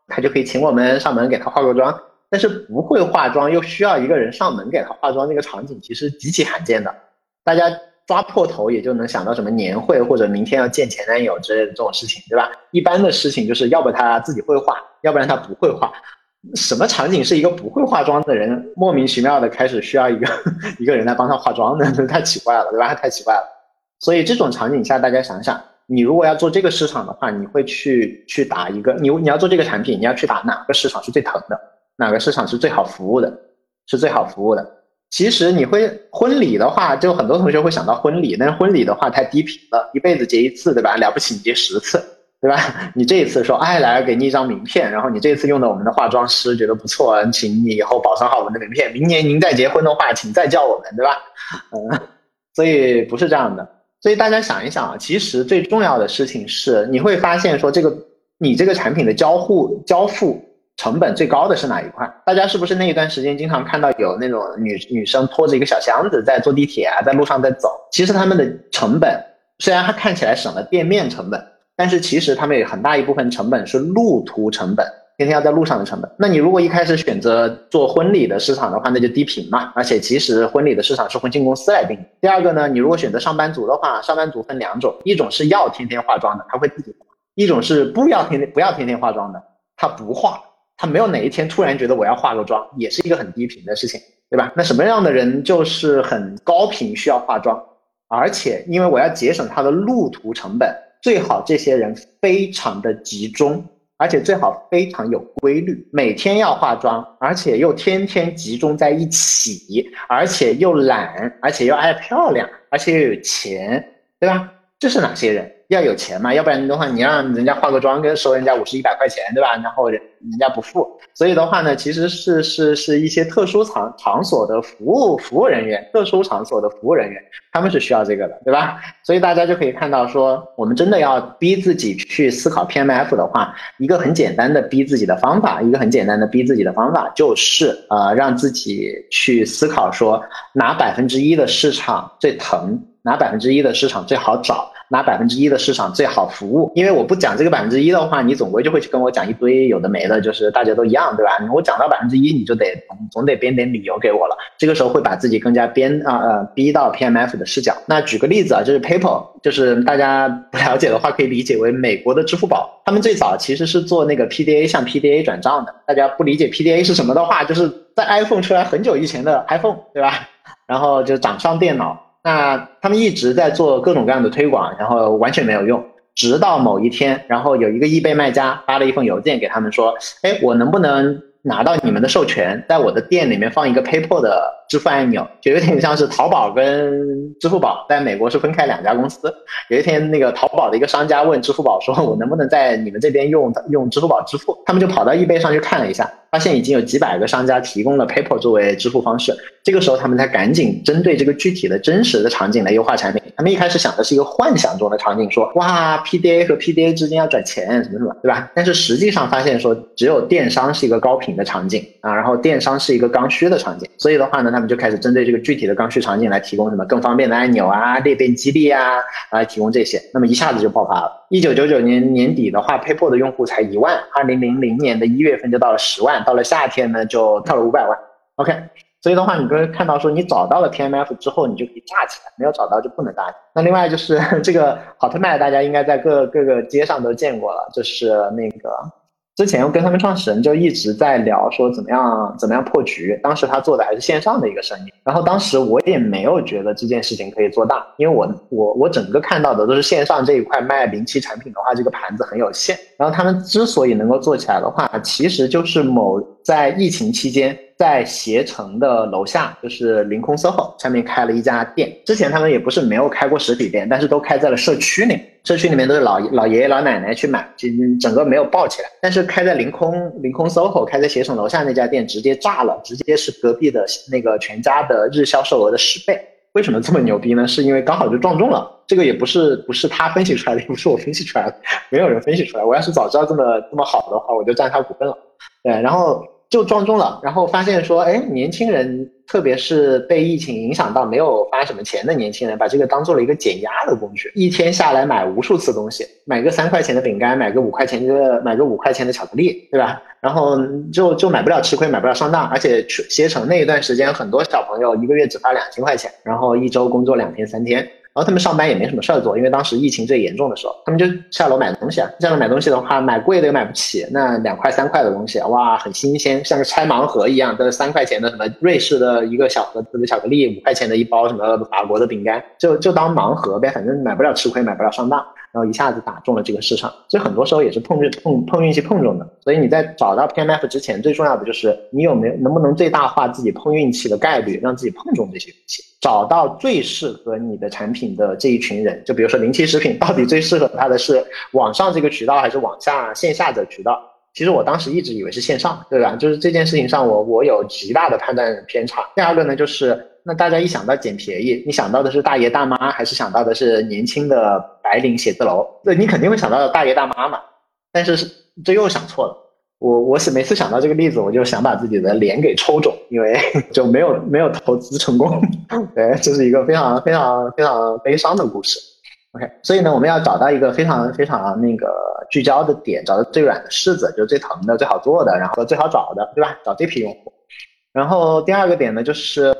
她就可以请我们上门给她化个妆。但是不会化妆又需要一个人上门给她化妆，那个场景其实极其罕见的，大家。抓破头也就能想到什么年会或者明天要见前男友之类的这种事情，对吧？一般的事情就是要不他自己会画，要不然他不会画。什么场景是一个不会化妆的人莫名其妙的开始需要一个 *laughs* 一个人来帮他化妆呢？这 *laughs* 太奇怪了，对吧？太奇怪了。所以这种场景下，大家想想，你如果要做这个市场的话，你会去去打一个你你要做这个产品，你要去打哪个市场是最疼的？哪个市场是最好服务的？是最好服务的？其实你会婚礼的话，就很多同学会想到婚礼，但是婚礼的话太低频了，一辈子结一次，对吧？了不起你结十次，对吧？*laughs* 你这一次说，哎，来给你一张名片，然后你这次用的我们的化妆师觉得不错，请你以后保存好我们的名片，明年您再结婚的话，请再叫我们，对吧？嗯，所以不是这样的。所以大家想一想啊，其实最重要的事情是，你会发现说这个你这个产品的交互交付成本最高的是哪一块？大家是不是那一段时间经常看到有那种女女生拖着一个小箱子在坐地铁啊，在路上在走？其实他们的成本虽然它看起来省了店面成本，但是其实他们有很大一部分成本是路途成本。天天要在路上的成本，那你如果一开始选择做婚礼的市场的话，那就低频嘛。而且其实婚礼的市场是婚庆公司来定。第二个呢，你如果选择上班族的话，上班族分两种，一种是要天天化妆的，他会自己化；一种是不要天天不要天天化妆的，他不化，他没有哪一天突然觉得我要化个妆，也是一个很低频的事情，对吧？那什么样的人就是很高频需要化妆，而且因为我要节省他的路途成本，最好这些人非常的集中。而且最好非常有规律，每天要化妆，而且又天天集中在一起，而且又懒，而且又爱漂亮，而且又有钱，对吧？这是哪些人？要有钱嘛，要不然的话，你让人家化个妆，跟收人家五十一百块钱，对吧？然后人人家不付，所以的话呢，其实是是是一些特殊场场所的服务服务人员，特殊场所的服务人员，他们是需要这个的，对吧？所以大家就可以看到，说我们真的要逼自己去思考 PMF 的话，一个很简单的逼自己的方法，一个很简单的逼自己的方法，就是呃，让自己去思考说，哪百分之一的市场最疼，哪百分之一的市场最好找。拿百分之一的市场最好服务，因为我不讲这个百分之一的话，你总归就会去跟我讲一堆有的没的，就是大家都一样，对吧？我讲到百分之一，你就得总得编点理由给我了。这个时候会把自己更加编啊呃逼到 PMF 的视角。那举个例子啊，就是 PayPal，就是大家不了解的话，可以理解为美国的支付宝。他们最早其实是做那个 PDA 向 PDA 转账的。大家不理解 PDA 是什么的话，就是在 iPhone 出来很久以前的 iPhone，对吧？然后就掌上电脑。那他们一直在做各种各样的推广，然后完全没有用，直到某一天，然后有一个易贝卖家发了一封邮件给他们说：“哎，我能不能拿到你们的授权，在我的店里面放一个 PayPal 的支付按钮，就有点像是淘宝跟支付宝在美国是分开两家公司。有一天，那个淘宝的一个商家问支付宝说：‘我能不能在你们这边用用支付宝支付？’他们就跑到易贝上去看了一下。”发现已经有几百个商家提供了 PayPal 作为支付方式，这个时候他们才赶紧针对这个具体的真实的场景来优化产品。他们一开始想的是一个幻想中的场景，说哇 PDA 和 PDA 之间要转钱什么什么，对吧？但是实际上发现说只有电商是一个高频的场景啊，然后电商是一个刚需的场景，所以的话呢，他们就开始针对这个具体的刚需场景来提供什么更方便的按钮啊、裂变激励啊，来提供这些，那么一下子就爆发了。一九九九年年底的话，PayPal 的用户才一万，二零零零年的一月份就到了十万，到了夏天呢就跳了五百万。OK，所以的话，你可以看到说，你找到了 T M F 之后，你就可以炸起来；没有找到就不能炸。那另外就是 *laughs* 这个好特卖，大家应该在各各个街上都见过了，就是那个。之前我跟他们创始人就一直在聊，说怎么样怎么样破局。当时他做的还是线上的一个生意，然后当时我也没有觉得这件事情可以做大，因为我我我整个看到的都是线上这一块卖零七产品的话，这个盘子很有限。然后他们之所以能够做起来的话，其实就是某在疫情期间。在携程的楼下，就是凌空 SOHO 下面开了一家店。之前他们也不是没有开过实体店，但是都开在了社区里面。社区里面都是老老爷爷老奶奶去买，就整个没有爆起来。但是开在凌空凌空 SOHO，开在携程楼下那家店直接炸了，直接是隔壁的那个全家的日销售额的十倍。为什么这么牛逼呢？是因为刚好就撞中了。这个也不是不是他分析出来的，也 *laughs* 不是我分析出来的，没有人分析出来。我要是早知道这么这么好的话，我就占他股份了。对，然后。就撞中了，然后发现说，哎，年轻人，特别是被疫情影响到没有发什么钱的年轻人，把这个当做了一个减压的工具，一天下来买无数次东西，买个三块钱的饼干，买个五块钱的，买个五块钱的巧克力，对吧？然后就就买不了吃亏，买不了上当，而且携程那一段时间，很多小朋友一个月只发两千块钱，然后一周工作两天三天。然后他们上班也没什么事儿做，因为当时疫情最严重的时候，他们就下楼买东西啊。下楼买东西的话，买贵的又买不起，那两块三块的东西，哇，很新鲜，像个拆盲盒一样，都是三块钱的什么瑞士的一个小盒子的巧克力，五块钱的一包什么法国的饼干，就就当盲盒呗，反正买不了吃亏，买不了上当。然后一下子打中了这个市场，所以很多时候也是碰运碰碰运气碰中的。所以你在找到 PMF 之前，最重要的就是你有没有能不能最大化自己碰运气的概率，让自己碰中这些东西，找到最适合你的产品的这一群人。就比如说零七食品，到底最适合它的是网上这个渠道还是网下线下的渠道？其实我当时一直以为是线上，对吧？就是这件事情上，我我有极大的判断偏差。第二个呢，就是那大家一想到捡便宜，你想到的是大爷大妈，还是想到的是年轻的白领写字楼？对你肯定会想到大爷大妈嘛。但是这又想错了。我我是每次想到这个例子，我就想把自己的脸给抽肿，因为 *laughs* 就没有没有投资成功。*laughs* 对，这是一个非常非常非常悲伤的故事。OK，所以呢，我们要找到一个非常非常那个聚焦的点，找到最软的柿子，就是最疼的、最好做的，然后最好找的，对吧？找这批用户。然后第二个点呢，就是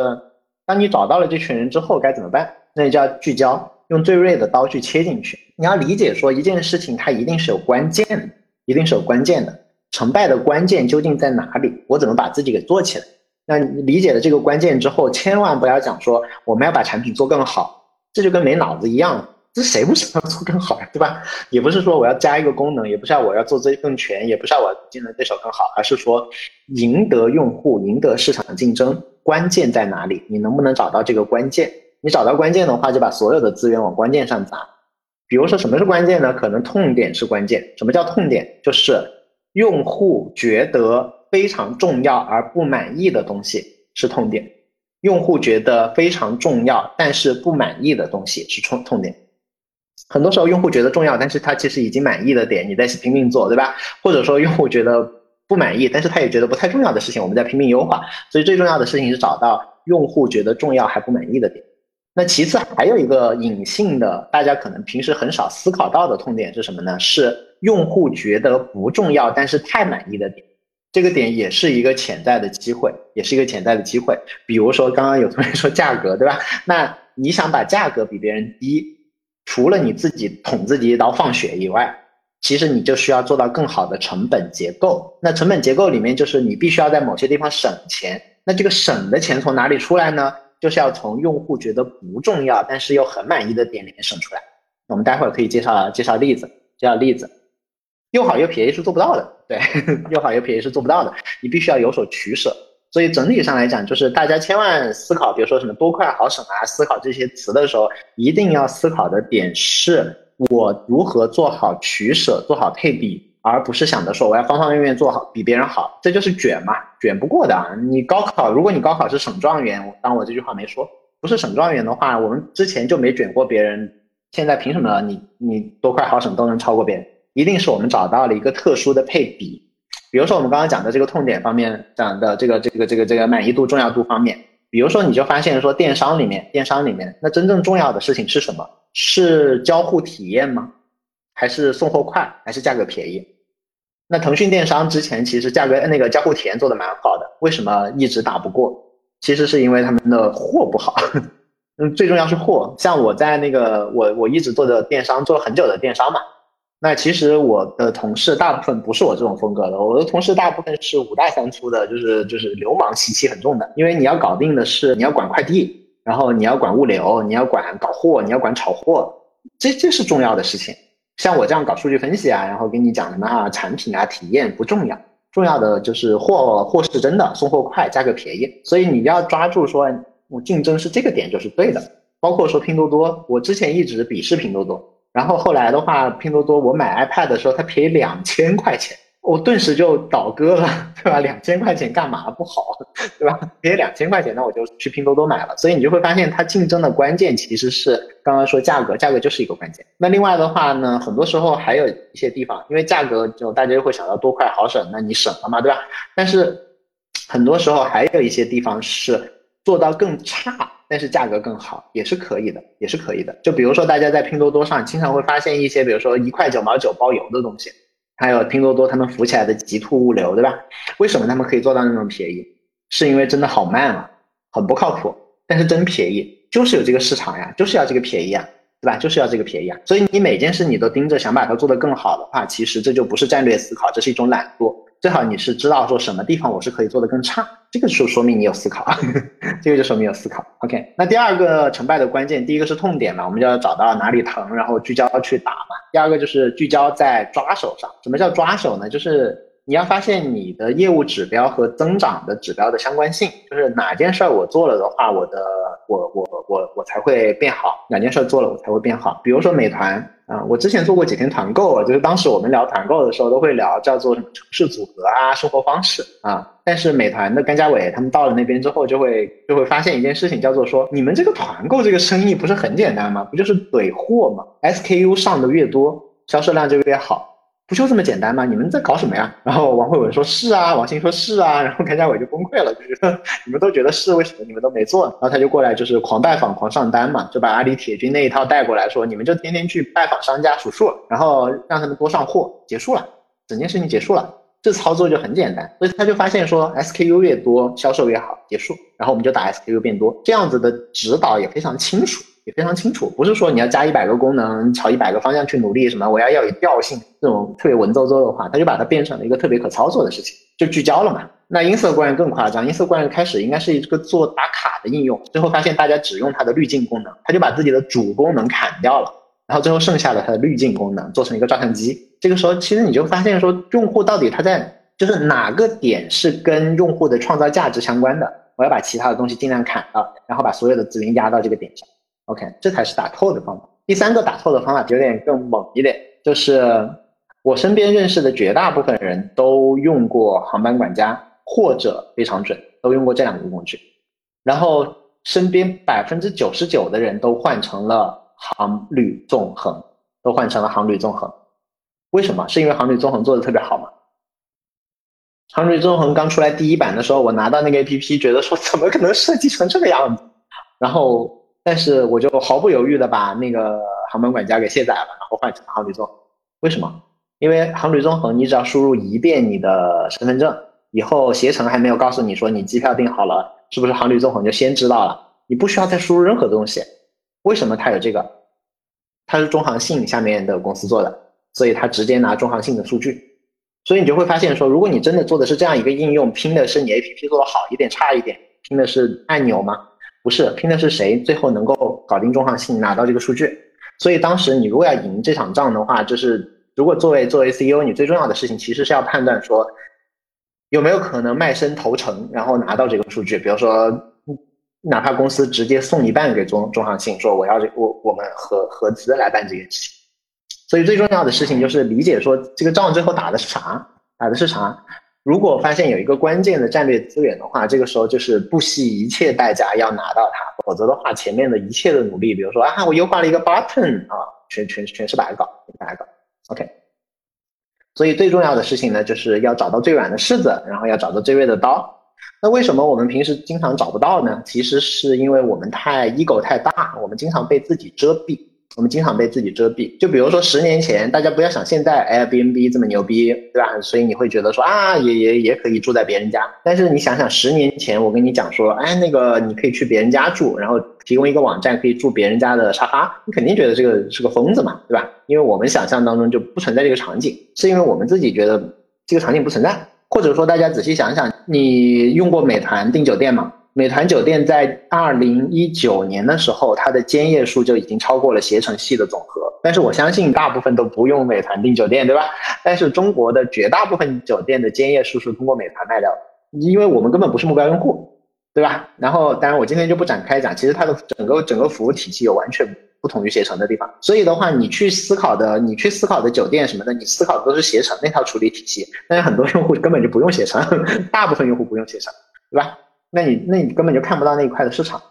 当你找到了这群人之后该怎么办？那就叫聚焦，用最锐的刀去切进去。你要理解说一件事情它一定是有关键的，一定是有关键的。成败的关键究竟在哪里？我怎么把自己给做起来？那你理解了这个关键之后，千万不要讲说我们要把产品做更好，这就跟没脑子一样。这谁不想要做更好呀，对吧？也不是说我要加一个功能，也不是要我要做这更全，也不是要我竞争对手更好，而是说赢得用户、赢得市场竞争，关键在哪里？你能不能找到这个关键？你找到关键的话，就把所有的资源往关键上砸。比如说什么是关键呢？可能痛点是关键。什么叫痛点？就是用户觉得非常重要而不满意的东西是痛点。用户觉得非常重要但是不满意的东西是痛痛点。很多时候，用户觉得重要，但是他其实已经满意的点，你在拼命做，对吧？或者说，用户觉得不满意，但是他也觉得不太重要的事情，我们在拼命优化。所以最重要的事情是找到用户觉得重要还不满意的点。那其次还有一个隐性的，大家可能平时很少思考到的痛点是什么呢？是用户觉得不重要，但是太满意的点。这个点也是一个潜在的机会，也是一个潜在的机会。比如说，刚刚有同学说价格，对吧？那你想把价格比别人低？除了你自己捅自己一刀放血以外，其实你就需要做到更好的成本结构。那成本结构里面，就是你必须要在某些地方省钱。那这个省的钱从哪里出来呢？就是要从用户觉得不重要，但是又很满意的点里面省出来。我们待会儿可以介绍介绍例子，介绍例子。又好又便宜是做不到的，对，*laughs* 又好又便宜是做不到的，你必须要有所取舍。所以整体上来讲，就是大家千万思考，比如说什么多快好省啊，思考这些词的时候，一定要思考的点是我如何做好取舍，做好配比，而不是想着说我要方方面面做好比别人好，这就是卷嘛，卷不过的啊。你高考，如果你高考是省状元，当我这句话没说，不是省状元的话，我们之前就没卷过别人，现在凭什么你你多快好省都能超过别人？一定是我们找到了一个特殊的配比。比如说我们刚刚讲的这个痛点方面讲的这个这个这个这个满意度重要度方面，比如说你就发现说电商里面电商里面那真正重要的事情是什么？是交互体验吗？还是送货快？还是价格便宜？那腾讯电商之前其实价格那个交互体验做的蛮好的，为什么一直打不过？其实是因为他们的货不好。嗯，最重要是货。像我在那个我我一直做的电商做了很久的电商嘛。那其实我的同事大部分不是我这种风格的，我的同事大部分是五大三粗的，就是就是流氓习气很重的。因为你要搞定的是你要管快递，然后你要管物流，你要管搞货，你要管炒货，这这是重要的事情。像我这样搞数据分析啊，然后跟你讲什么啊产品啊体验不重要，重要的就是货货是真的，送货快，价格便宜。所以你要抓住说，我竞争是这个点就是对的。包括说拼多多，我之前一直鄙视拼多多。然后后来的话，拼多多我买 iPad 的时候，它便宜两千块钱，我顿时就倒戈了，对吧？两千块钱干嘛不好，对吧？便宜两千块钱，那我就去拼多多买了。所以你就会发现，它竞争的关键其实是刚刚说价格，价格就是一个关键。那另外的话呢，很多时候还有一些地方，因为价格就大家就会想到多快好省，那你省了嘛，对吧？但是很多时候还有一些地方是做到更差。但是价格更好也是可以的，也是可以的。就比如说，大家在拼多多上经常会发现一些，比如说一块九毛九包邮的东西，还有拼多多他们扶起来的极兔物流，对吧？为什么他们可以做到那种便宜？是因为真的好慢啊，很不靠谱。但是真便宜，就是有这个市场呀，就是要这个便宜啊，对吧？就是要这个便宜啊。所以你每件事你都盯着想把它做得更好的话，其实这就不是战略思考，这是一种懒惰。最好你是知道说什么地方我是可以做得更差，这个就说明你有思考，*laughs* 这个就说明有思考。OK，那第二个成败的关键，第一个是痛点嘛，我们就要找到哪里疼，然后聚焦去打嘛。第二个就是聚焦在抓手上。什么叫抓手呢？就是你要发现你的业务指标和增长的指标的相关性，就是哪件事儿我做了的话，我的我我我我才会变好，哪件事儿做了我才会变好。比如说美团啊，我之前做过几天团购，就是当时我们聊团购的时候都会聊叫做什么城市组合啊、生活方式啊。但是美团的甘家伟他们到了那边之后，就会就会发现一件事情，叫做说你们这个团购这个生意不是很简单吗？不就是怼货吗？SKU 上的越多，销售量就越好。不就这么简单吗？你们在搞什么呀？然后王慧文说是啊，王鑫说是啊，然后 *laughs* 甘家伟就崩溃了，就觉得你们都觉得是，为什么你们都没做？然后他就过来就是狂拜访、狂上单嘛，就把阿里铁军那一套带过来，说你们就天天去拜访商家数数，然后让他们多上货，结束了，整件事情结束了，这操作就很简单。所以他就发现说，SKU 越多，销售越好，结束。然后我们就打 SKU 变多，这样子的指导也非常清楚。也非常清楚，不是说你要加一百个功能，朝一百个方向去努力，什么我要要有调性这种特别文绉绉的话，他就把它变成了一个特别可操作的事情，就聚焦了嘛。那音色官更夸张，音色官开始应该是一个做打卡的应用，最后发现大家只用它的滤镜功能，他就把自己的主功能砍掉了，然后最后剩下了它的滤镜功能，做成一个照相机。这个时候其实你就发现说，用户到底他在就是哪个点是跟用户的创造价值相关的，我要把其他的东西尽量砍了，然后把所有的资源压到这个点上。OK，这才是打透的方法。第三个打透的方法有点更猛一点，就是我身边认识的绝大部分人都用过航班管家或者非常准，都用过这两个工具。然后身边百分之九十九的人都换成了航旅纵横，都换成了航旅纵横。为什么？是因为航旅纵横做的特别好吗？航旅纵横刚出来第一版的时候，我拿到那个 APP，觉得说怎么可能设计成这个样子？然后。但是我就毫不犹豫的把那个航班管家给卸载了，然后换成航旅纵横。为什么？因为航旅纵横，你只要输入一遍你的身份证，以后携程还没有告诉你说你机票订好了，是不是航旅纵横就先知道了，你不需要再输入任何东西。为什么它有这个？它是中航信下面的公司做的，所以它直接拿中航信的数据。所以你就会发现说，如果你真的做的是这样一个应用，拼的是你 APP 做的好一点差一点，拼的是按钮吗？不是拼的是谁最后能够搞定中航信拿到这个数据，所以当时你如果要赢这场仗的话，就是如果作为作为 CEO，你最重要的事情其实是要判断说有没有可能卖身投诚，然后拿到这个数据。比如说，哪怕公司直接送一半给中中航信，说我要这我我们合合资来办这件事情。所以最重要的事情就是理解说这个仗最后打的是啥，打的是啥。如果发现有一个关键的战略资源的话，这个时候就是不惜一切代价要拿到它，否则的话，前面的一切的努力，比如说啊，我优化了一个 button 啊，全全全是白搞，白搞。OK，所以最重要的事情呢，就是要找到最软的柿子，然后要找到最锐的刀。那为什么我们平时经常找不到呢？其实是因为我们太 ego 太大，我们经常被自己遮蔽。我们经常被自己遮蔽，就比如说十年前，大家不要想现在 Airbnb 这么牛逼，对吧？所以你会觉得说啊，也也也可以住在别人家。但是你想想，十年前我跟你讲说，哎，那个你可以去别人家住，然后提供一个网站可以住别人家的沙发，你肯定觉得这个是个疯子嘛，对吧？因为我们想象当中就不存在这个场景，是因为我们自己觉得这个场景不存在，或者说大家仔细想想，你用过美团订酒店吗？美团酒店在二零一九年的时候，它的间业数就已经超过了携程系的总和。但是我相信大部分都不用美团订酒店，对吧？但是中国的绝大部分酒店的间业数是通过美团卖掉的，因为我们根本不是目标用户，对吧？然后，当然我今天就不展开讲，其实它的整个整个服务体系有完全不同于携程的地方。所以的话，你去思考的，你去思考的酒店什么的，你思考的都是携程那套处理体系。但是很多用户根本就不用携程，大部分用户不用携程，对吧？那你那你根本就看不到那一块的市场。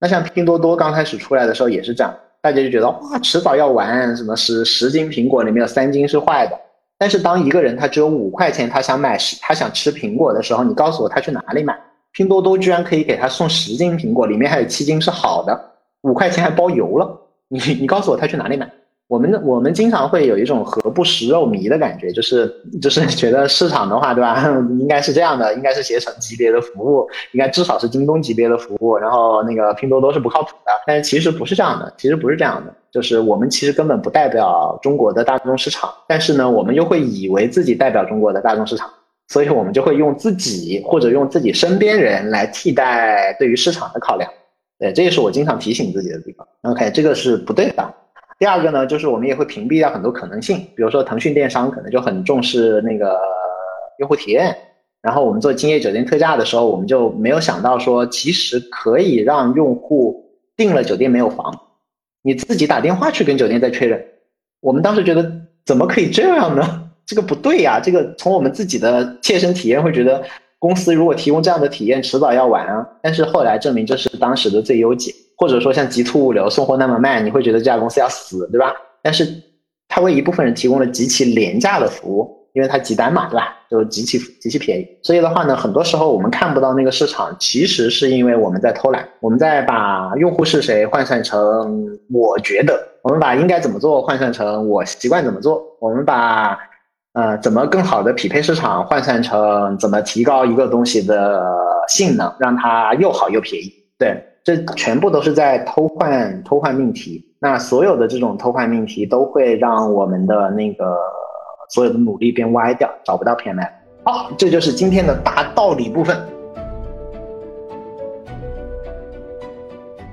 那像拼多多刚开始出来的时候也是这样，大家就觉得哇，迟早要完，什么十十斤苹果里面有三斤是坏的。但是当一个人他只有五块钱，他想买十，他想吃苹果的时候，你告诉我他去哪里买？拼多多居然可以给他送十斤苹果，里面还有七斤是好的，五块钱还包邮了。你你告诉我他去哪里买？我们我们经常会有一种何不食肉糜的感觉，就是就是 *laughs* 觉得市场的话，对吧？*laughs* 应该是这样的，应该是携程级别的服务，应该至少是京东级别的服务，然后那个拼多多是不靠谱的。但是其实不是这样的，其实不是这样的，就是我们其实根本不代表中国的大众市场，但是呢，我们又会以为自己代表中国的大众市场，所以我们就会用自己或者用自己身边人来替代对于市场的考量。对，这也是我经常提醒自己的地方。OK，这个是不对的。第二个呢，就是我们也会屏蔽掉很多可能性，比如说腾讯电商可能就很重视那个用户体验。然后我们做今夜酒店特价的时候，我们就没有想到说，其实可以让用户订了酒店没有房，你自己打电话去跟酒店再确认。我们当时觉得怎么可以这样呢？*laughs* 这个不对呀！这个从我们自己的切身体验会觉得，公司如果提供这样的体验，迟早要完啊。但是后来证明这是当时的最优解，或者说像极兔物流送货那么慢，你会觉得这家公司要死，对吧？但是它为一部分人提供了极其廉价的服务。因为它集单嘛，对吧？就极其极其便宜，所以的话呢，很多时候我们看不到那个市场，其实是因为我们在偷懒，我们在把用户是谁换算成我觉得，我们把应该怎么做换算成我习惯怎么做，我们把呃怎么更好的匹配市场换算成怎么提高一个东西的性能，让它又好又便宜。对，这全部都是在偷换偷换命题。那所有的这种偷换命题都会让我们的那个。所有的努力变歪掉，找不到 PMI。好，这就是今天的大道理部分。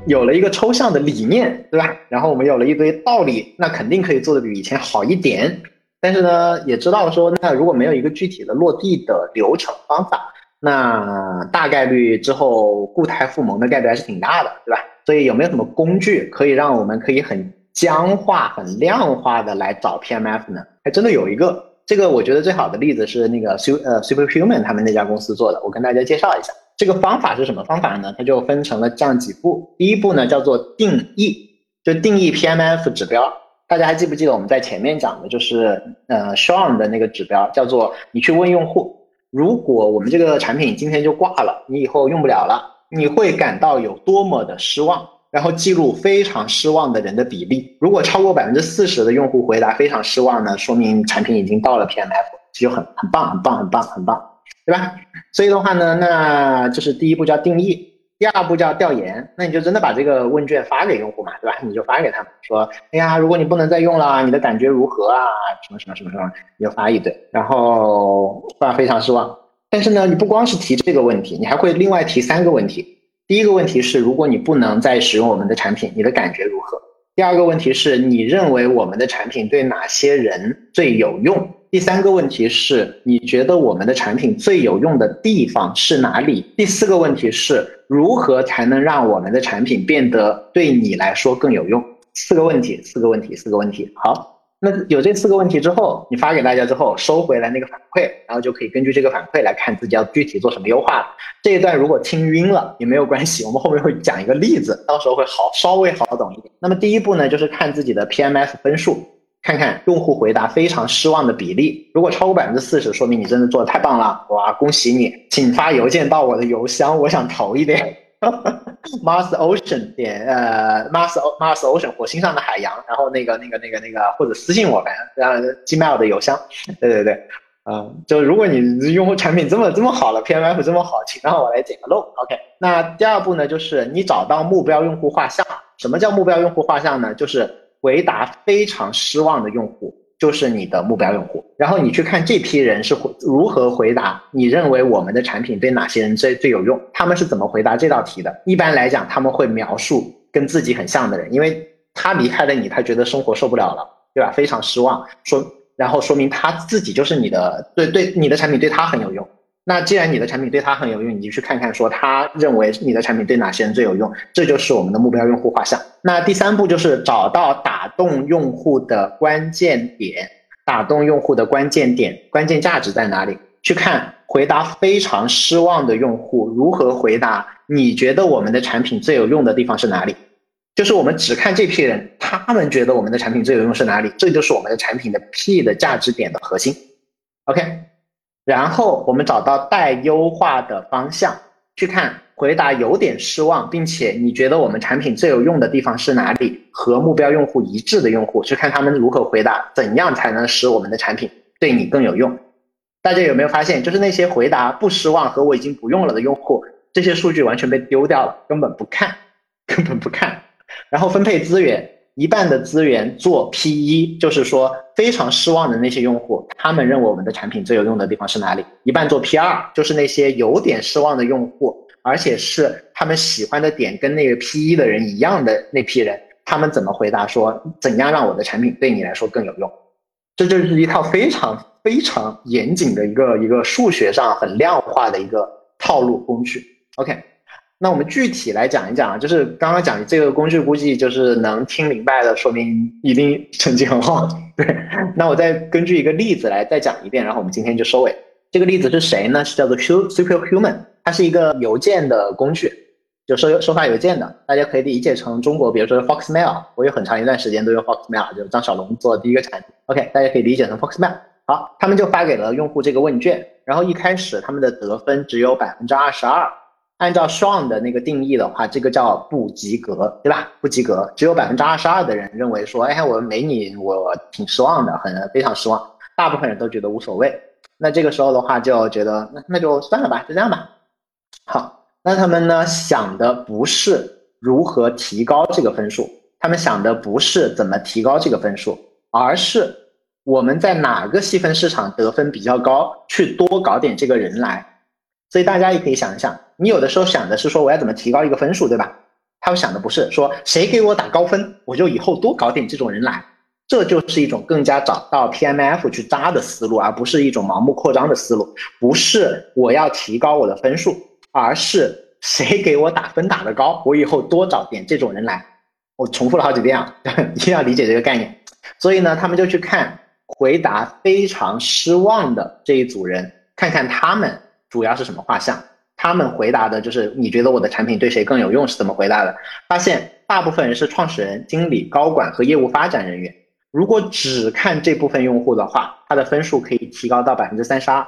有了一个抽象的理念，对吧？然后我们有了一堆道理，那肯定可以做的比以前好一点。但是呢，也知道说，那如果没有一个具体的落地的流程方法，那大概率之后固态复萌的概率还是挺大的，对吧？所以有没有什么工具可以让我们可以很僵化、很量化的来找 PMF 呢？还真的有一个，这个我觉得最好的例子是那个 Super 呃 Superhuman 他们那家公司做的，我跟大家介绍一下。这个方法是什么方法呢？它就分成了这样几步。第一步呢叫做定义，就定义 PMF 指标。大家还记不记得我们在前面讲的就是呃 Sean 的那个指标，叫做你去问用户，如果我们这个产品今天就挂了，你以后用不了了，你会感到有多么的失望？然后记录非常失望的人的比例，如果超过百分之四十的用户回答非常失望呢，说明产品已经到了 PMF，就很很棒很棒很棒很棒，对吧？所以的话呢，那就是第一步叫定义，第二步叫调研，那你就真的把这个问卷发给用户嘛，对吧？你就发给他们说，哎呀，如果你不能再用了，你的感觉如何啊？什么什么什么什么，你就发一堆，然后发非常失望。但是呢，你不光是提这个问题，你还会另外提三个问题。第一个问题是，如果你不能再使用我们的产品，你的感觉如何？第二个问题是你认为我们的产品对哪些人最有用？第三个问题是你觉得我们的产品最有用的地方是哪里？第四个问题是如何才能让我们的产品变得对你来说更有用？四个问题，四个问题，四个问题。好。那有这四个问题之后，你发给大家之后收回来那个反馈，然后就可以根据这个反馈来看自己要具体做什么优化了。这一段如果听晕了也没有关系，我们后面会讲一个例子，到时候会好稍微好懂一点。那么第一步呢，就是看自己的 PMS 分数，看看用户回答非常失望的比例。如果超过百分之四十，说明你真的做的太棒了，哇，恭喜你，请发邮件到我的邮箱，我想投一点。*laughs* Mars Ocean 点呃 Mars Mars Ocean 火星上的海洋，然后那个那个那个那个或者私信我呗，然后 Gmail 的邮箱，对对对，嗯，就如果你用户产品这么这么好了，PMF 这么好，请让我来捡个漏，OK。那第二步呢，就是你找到目标用户画像。什么叫目标用户画像呢？就是回答非常失望的用户。就是你的目标用户，然后你去看这批人是如何回答，你认为我们的产品对哪些人最最有用？他们是怎么回答这道题的？一般来讲，他们会描述跟自己很像的人，因为他离开了你，他觉得生活受不了了，对吧？非常失望，说，然后说明他自己就是你的，对对，你的产品对他很有用。那既然你的产品对他很有用，你就去看看说他认为你的产品对哪些人最有用，这就是我们的目标用户画像。那第三步就是找到打动用户的关键点，打动用户的关键点，关键价值在哪里？去看回答非常失望的用户如何回答，你觉得我们的产品最有用的地方是哪里？就是我们只看这批人，他们觉得我们的产品最有用是哪里？这就是我们的产品的 P 的价值点的核心。OK。然后我们找到待优化的方向，去看回答有点失望，并且你觉得我们产品最有用的地方是哪里？和目标用户一致的用户，去看他们如何回答，怎样才能使我们的产品对你更有用？大家有没有发现，就是那些回答不失望和我已经不用了的用户，这些数据完全被丢掉了，根本不看，根本不看，然后分配资源。一半的资源做 P 一，就是说非常失望的那些用户，他们认为我们的产品最有用的地方是哪里？一半做 P 二，就是那些有点失望的用户，而且是他们喜欢的点跟那个 P 一的人一样的那批人，他们怎么回答说怎样让我的产品对你来说更有用？这就是一套非常非常严谨的一个一个数学上很量化的一个套路工具。OK，那我们具体来讲一讲啊，就是刚刚讲这个工具，估计就是能听明白的，说明一定成绩很好。*laughs* 对，那我再根据一个例子来再讲一遍，然后我们今天就收尾。这个例子是谁呢？是叫做 Superhuman，它是一个邮件的工具，就收收发邮件的。大家可以理解成中国，比如说 Foxmail，我有很长一段时间都用 Foxmail，就是张小龙做的第一个产品。OK，大家可以理解成 Foxmail。好，他们就发给了用户这个问卷，然后一开始他们的得分只有百分之二十二。按照 Sean 的那个定义的话，这个叫不及格，对吧？不及格，只有百分之二十二的人认为说，哎，我没你，我挺失望的，很非常失望。大部分人都觉得无所谓。那这个时候的话，就觉得那那就算了吧，就这样吧。好，那他们呢想的不是如何提高这个分数，他们想的不是怎么提高这个分数，而是我们在哪个细分市场得分比较高，去多搞点这个人来。所以大家也可以想一想，你有的时候想的是说我要怎么提高一个分数，对吧？他们想的不是说谁给我打高分，我就以后多搞点这种人来，这就是一种更加找到 PMF 去扎的思路，而不是一种盲目扩张的思路。不是我要提高我的分数，而是谁给我打分打得高，我以后多找点这种人来。我重复了好几遍啊，*laughs* 一定要理解这个概念。所以呢，他们就去看回答非常失望的这一组人，看看他们。主要是什么画像？他们回答的就是你觉得我的产品对谁更有用？是怎么回答的？发现大部分人是创始人、经理、高管和业务发展人员。如果只看这部分用户的话，他的分数可以提高到百分之三十二。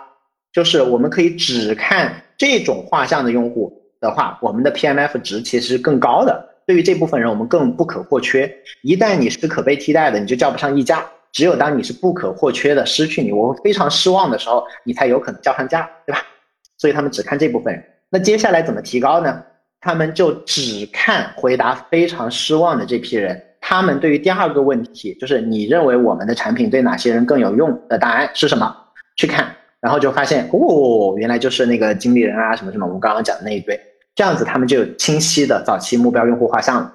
就是我们可以只看这种画像的用户的话，我们的 PMF 值其实更高的。对于这部分人，我们更不可或缺。一旦你是可被替代的，你就叫不上溢价。只有当你是不可或缺的，失去你，我会非常失望的时候，你才有可能叫上价，对吧？所以他们只看这部分人，那接下来怎么提高呢？他们就只看回答非常失望的这批人。他们对于第二个问题，就是你认为我们的产品对哪些人更有用的答案是什么？去看，然后就发现哦，原来就是那个经理人啊，什么什么，我们刚刚讲的那一堆。这样子他们就有清晰的早期目标用户画像了。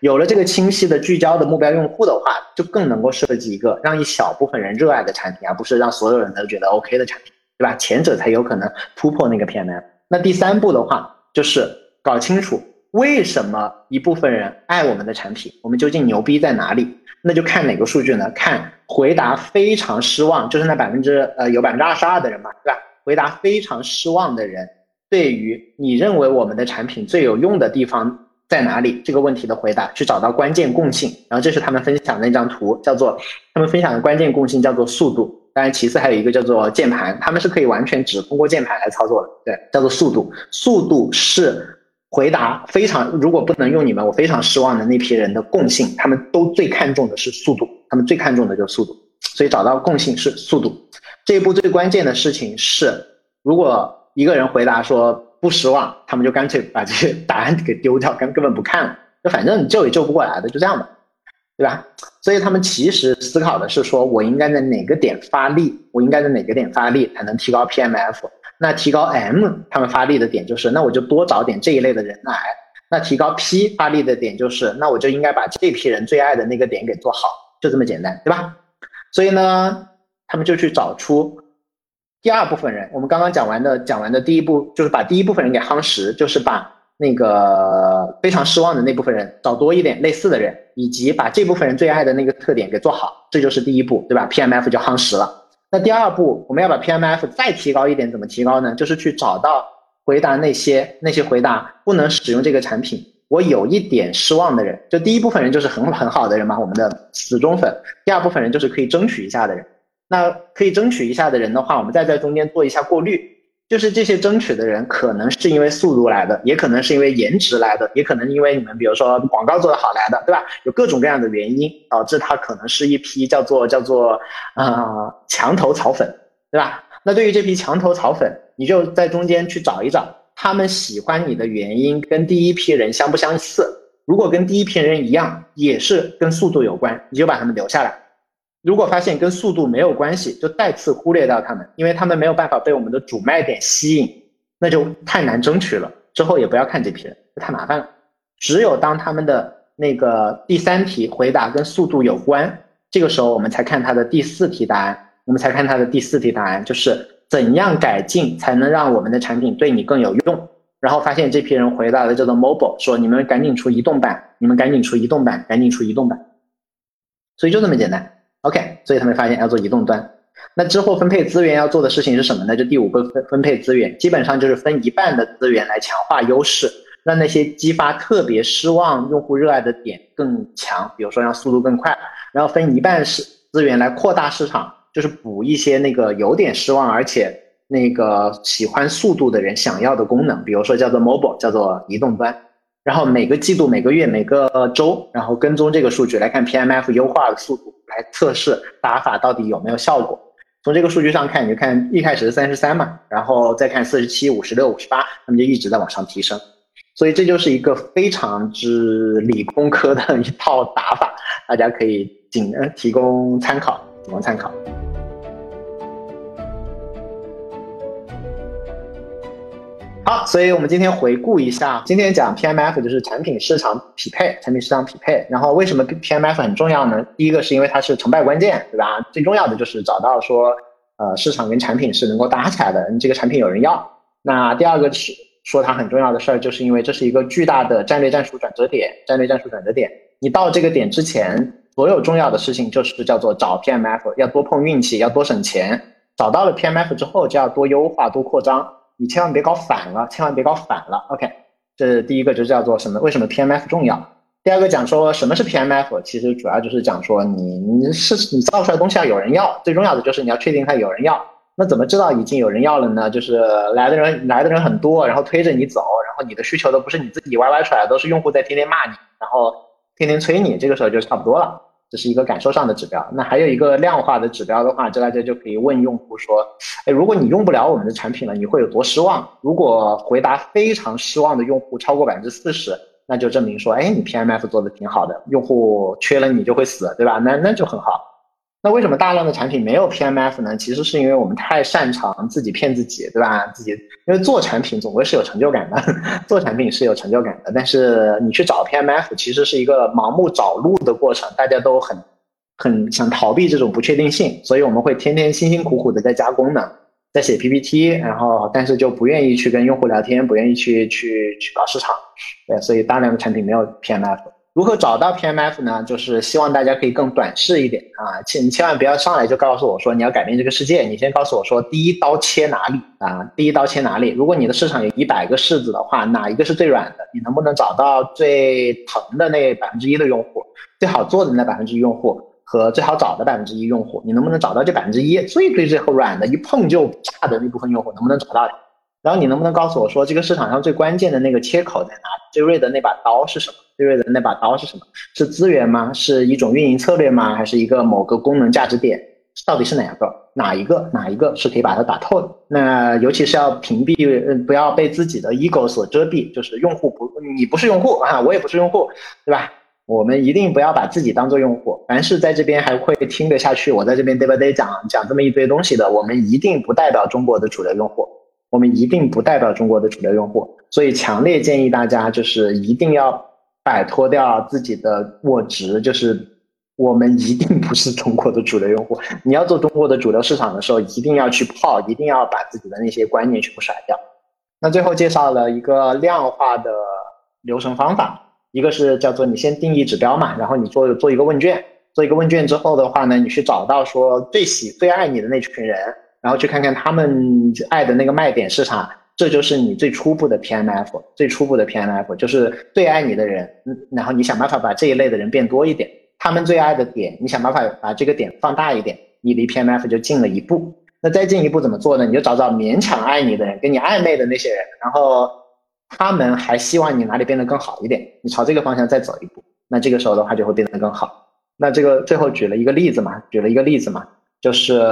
有了这个清晰的聚焦的目标用户的话，就更能够设计一个让一小部分人热爱的产品，而不是让所有人都觉得 OK 的产品。对吧？前者才有可能突破那个 PMF。那第三步的话，就是搞清楚为什么一部分人爱我们的产品，我们究竟牛逼在哪里？那就看哪个数据呢？看回答非常失望，就是那百分之呃有百分之二十二的人嘛，对吧？回答非常失望的人，对于你认为我们的产品最有用的地方在哪里这个问题的回答，去找到关键共性。然后这是他们分享的那张图，叫做他们分享的关键共性叫做速度。当然，其次还有一个叫做键盘，他们是可以完全只通过键盘来操作的。对，叫做速度。速度是回答非常，如果不能用你们，我非常失望的那批人的共性，他们都最看重的是速度，他们最看重的就是速度。所以找到共性是速度。这一步最关键的事情是，如果一个人回答说不失望，他们就干脆把这些 *laughs* 答案给丢掉，根根本不看了，就反正你救也救不过来的，就这样吧。对吧？所以他们其实思考的是说，我应该在哪个点发力？我应该在哪个点发力才能提高 PMF？那提高 M，他们发力的点就是，那我就多找点这一类的人来。那提高 P 发力的点就是，那我就应该把这批人最爱的那个点给做好，就这么简单，对吧？所以呢，他们就去找出第二部分人。我们刚刚讲完的，讲完的第一步就是把第一部分人给夯实，就是把。那个非常失望的那部分人，找多一点类似的人，以及把这部分人最爱的那个特点给做好，这就是第一步，对吧？PMF 就夯实了。那第二步，我们要把 PMF 再提高一点，怎么提高呢？就是去找到回答那些那些回答不能使用这个产品，我有一点失望的人。就第一部分人就是很很好的人嘛，我们的死忠粉。第二部分人就是可以争取一下的人。那可以争取一下的人的话，我们再在中间做一下过滤。就是这些争取的人，可能是因为速度来的，也可能是因为颜值来的，也可能因为你们比如说广告做得好来的，对吧？有各种各样的原因导致他可能是一批叫做叫做啊墙头草粉，对吧？那对于这批墙头草粉，你就在中间去找一找，他们喜欢你的原因跟第一批人相不相似？如果跟第一批人一样，也是跟速度有关，你就把他们留下来。如果发现跟速度没有关系，就再次忽略掉他们，因为他们没有办法被我们的主卖点吸引，那就太难争取了。之后也不要看这批人，太麻烦了。只有当他们的那个第三题回答跟速度有关，这个时候我们才看它的第四题答案，我们才看它的第四题答案，就是怎样改进才能让我们的产品对你更有用。然后发现这批人回答的叫做 mobile，说你们赶紧出移动版，你们赶紧出移动版，赶紧出移动版。所以就这么简单，OK。所以他们发现要做移动端。那之后分配资源要做的事情是什么呢？就第五个分分配资源，基本上就是分一半的资源来强化优势，让那些激发特别失望用户热爱的点更强，比如说让速度更快。然后分一半是资源来扩大市场，就是补一些那个有点失望而且那个喜欢速度的人想要的功能，比如说叫做 mobile，叫做移动端。然后每个季度、每个月、每个周，然后跟踪这个数据来看 PMF 优化的速度，来测试打法到底有没有效果。从这个数据上看，你就看一开始是三十三嘛，然后再看四十七、五十六、五十八，他们就一直在往上提升。所以这就是一个非常之理工科的一套打法，大家可以仅呃提供参考，仅供参考。好，所以我们今天回顾一下，今天讲 PMF 就是产品市场匹配，产品市场匹配。然后为什么 PMF 很重要呢？第一个是因为它是成败关键，对吧？最重要的就是找到说，呃，市场跟产品是能够搭起来的，你这个产品有人要。那第二个是说它很重要的事儿，就是因为这是一个巨大的战略战术转折点，战略战术转折点。你到这个点之前，所有重要的事情就是叫做找 PMF，要多碰运气，要多省钱。找到了 PMF 之后，就要多优化，多扩张。你千万别搞反了，千万别搞反了。OK，这是第一个，就叫做什么？为什么 PMF 重要？第二个讲说什么是 PMF，其实主要就是讲说你你是你造出来东西要有人要，最重要的就是你要确定它有人要。那怎么知道已经有人要了呢？就是来的人来的人很多，然后推着你走，然后你的需求都不是你自己歪歪出来的，都是用户在天天骂你，然后天天催你，这个时候就差不多了。这是一个感受上的指标，那还有一个量化的指标的话，这大家就可以问用户说：，哎，如果你用不了我们的产品了，你会有多失望？如果回答非常失望的用户超过百分之四十，那就证明说，哎，你 PMF 做的挺好的，用户缺了你就会死，对吧？那那就很好。那为什么大量的产品没有 PMF 呢？其实是因为我们太擅长自己骗自己，对吧？自己因为做产品总归是有成就感的，*laughs* 做产品是有成就感的。但是你去找 PMF，其实是一个盲目找路的过程，大家都很很想逃避这种不确定性，所以我们会天天辛辛苦苦的在加功能，在写 PPT，然后但是就不愿意去跟用户聊天，不愿意去去去搞市场，对，所以大量的产品没有 PMF。如何找到 PMF 呢？就是希望大家可以更短视一点啊，千你千万不要上来就告诉我说你要改变这个世界，你先告诉我说第一刀切哪里啊？第一刀切哪里？如果你的市场有一百个柿子的话，哪一个是最软的？你能不能找到最疼的那百分之一的用户，最好做的那百分之一用户和最好找的百分之一用户？你能不能找到这百分之一最最最后软的，一碰就炸的那部分用户？能不能找到？然后你能不能告诉我说，这个市场上最关键的那个切口在哪里？最锐的那把刀是什么？最锐的那把刀是什么？是资源吗？是一种运营策略吗？还是一个某个功能价值点？到底是哪个？哪一个？哪一个是可以把它打透的？那尤其是要屏蔽，不要被自己的 ego 所遮蔽。就是用户不，你不是用户啊，我也不是用户，对吧？我们一定不要把自己当做用户。凡是在这边还会听得下去，我在这边对不对讲讲这么一堆东西的，我们一定不代表中国的主流用户。我们一定不代表中国的主流用户，所以强烈建议大家就是一定要摆脱掉自己的我值，就是我们一定不是中国的主流用户。你要做中国的主流市场的时候，一定要去泡，一定要把自己的那些观念全部甩掉。那最后介绍了一个量化的流程方法，一个是叫做你先定义指标嘛，然后你做做一个问卷，做一个问卷之后的话呢，你去找到说最喜最爱你的那群人。然后去看看他们爱的那个卖点是啥，这就是你最初步的 PMF，最初步的 PMF 就是最爱你的人，嗯，然后你想办法把这一类的人变多一点，他们最爱的点，你想办法把这个点放大一点，你离 PMF 就近了一步。那再进一步怎么做呢？你就找找勉强爱你的人，跟你暧昧的那些人，然后他们还希望你哪里变得更好一点，你朝这个方向再走一步，那这个时候的话就会变得更好。那这个最后举了一个例子嘛，举了一个例子嘛，就是。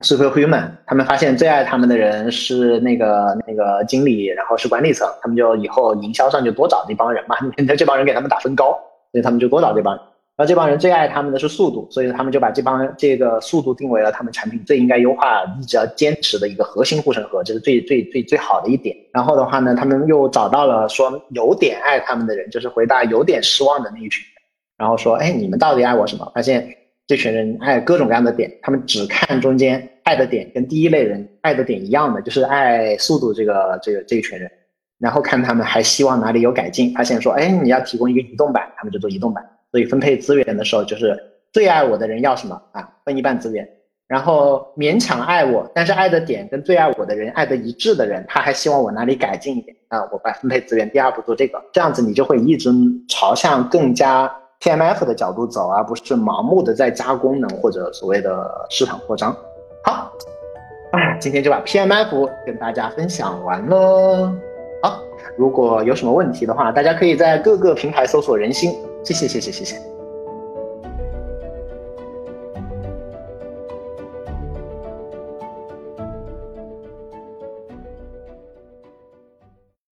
Superhuman，他们发现最爱他们的人是那个那个经理，然后是管理层，他们就以后营销上就多找那帮人嘛，*laughs* 那这帮人给他们打分高，所以他们就多找这帮人。然后这帮人最爱他们的是速度，所以他们就把这帮这个速度定为了他们产品最应该优化、一直要坚持的一个核心护城河，这是最最最最好的一点。然后的话呢，他们又找到了说有点爱他们的人，就是回答有点失望的那一群，然后说，哎，你们到底爱我什么？发现。这群人爱各种各样的点，他们只看中间爱的点跟第一类人爱的点一样的，就是爱速度这个这个这一群人，然后看他们还希望哪里有改进，发现说，哎，你要提供一个移动版，他们就做移动版。所以分配资源的时候，就是最爱我的人要什么啊，分一半资源，然后勉强爱我，但是爱的点跟最爱我的人爱的一致的人，他还希望我哪里改进一点啊，我把分配资源第二步做这个，这样子你就会一直朝向更加。PMF 的角度走，而不是盲目的在加功能或者所谓的市场扩张。好，今天就把 PMF 跟大家分享完了。好，如果有什么问题的话，大家可以在各个平台搜索“人心”。谢谢，谢谢，谢谢。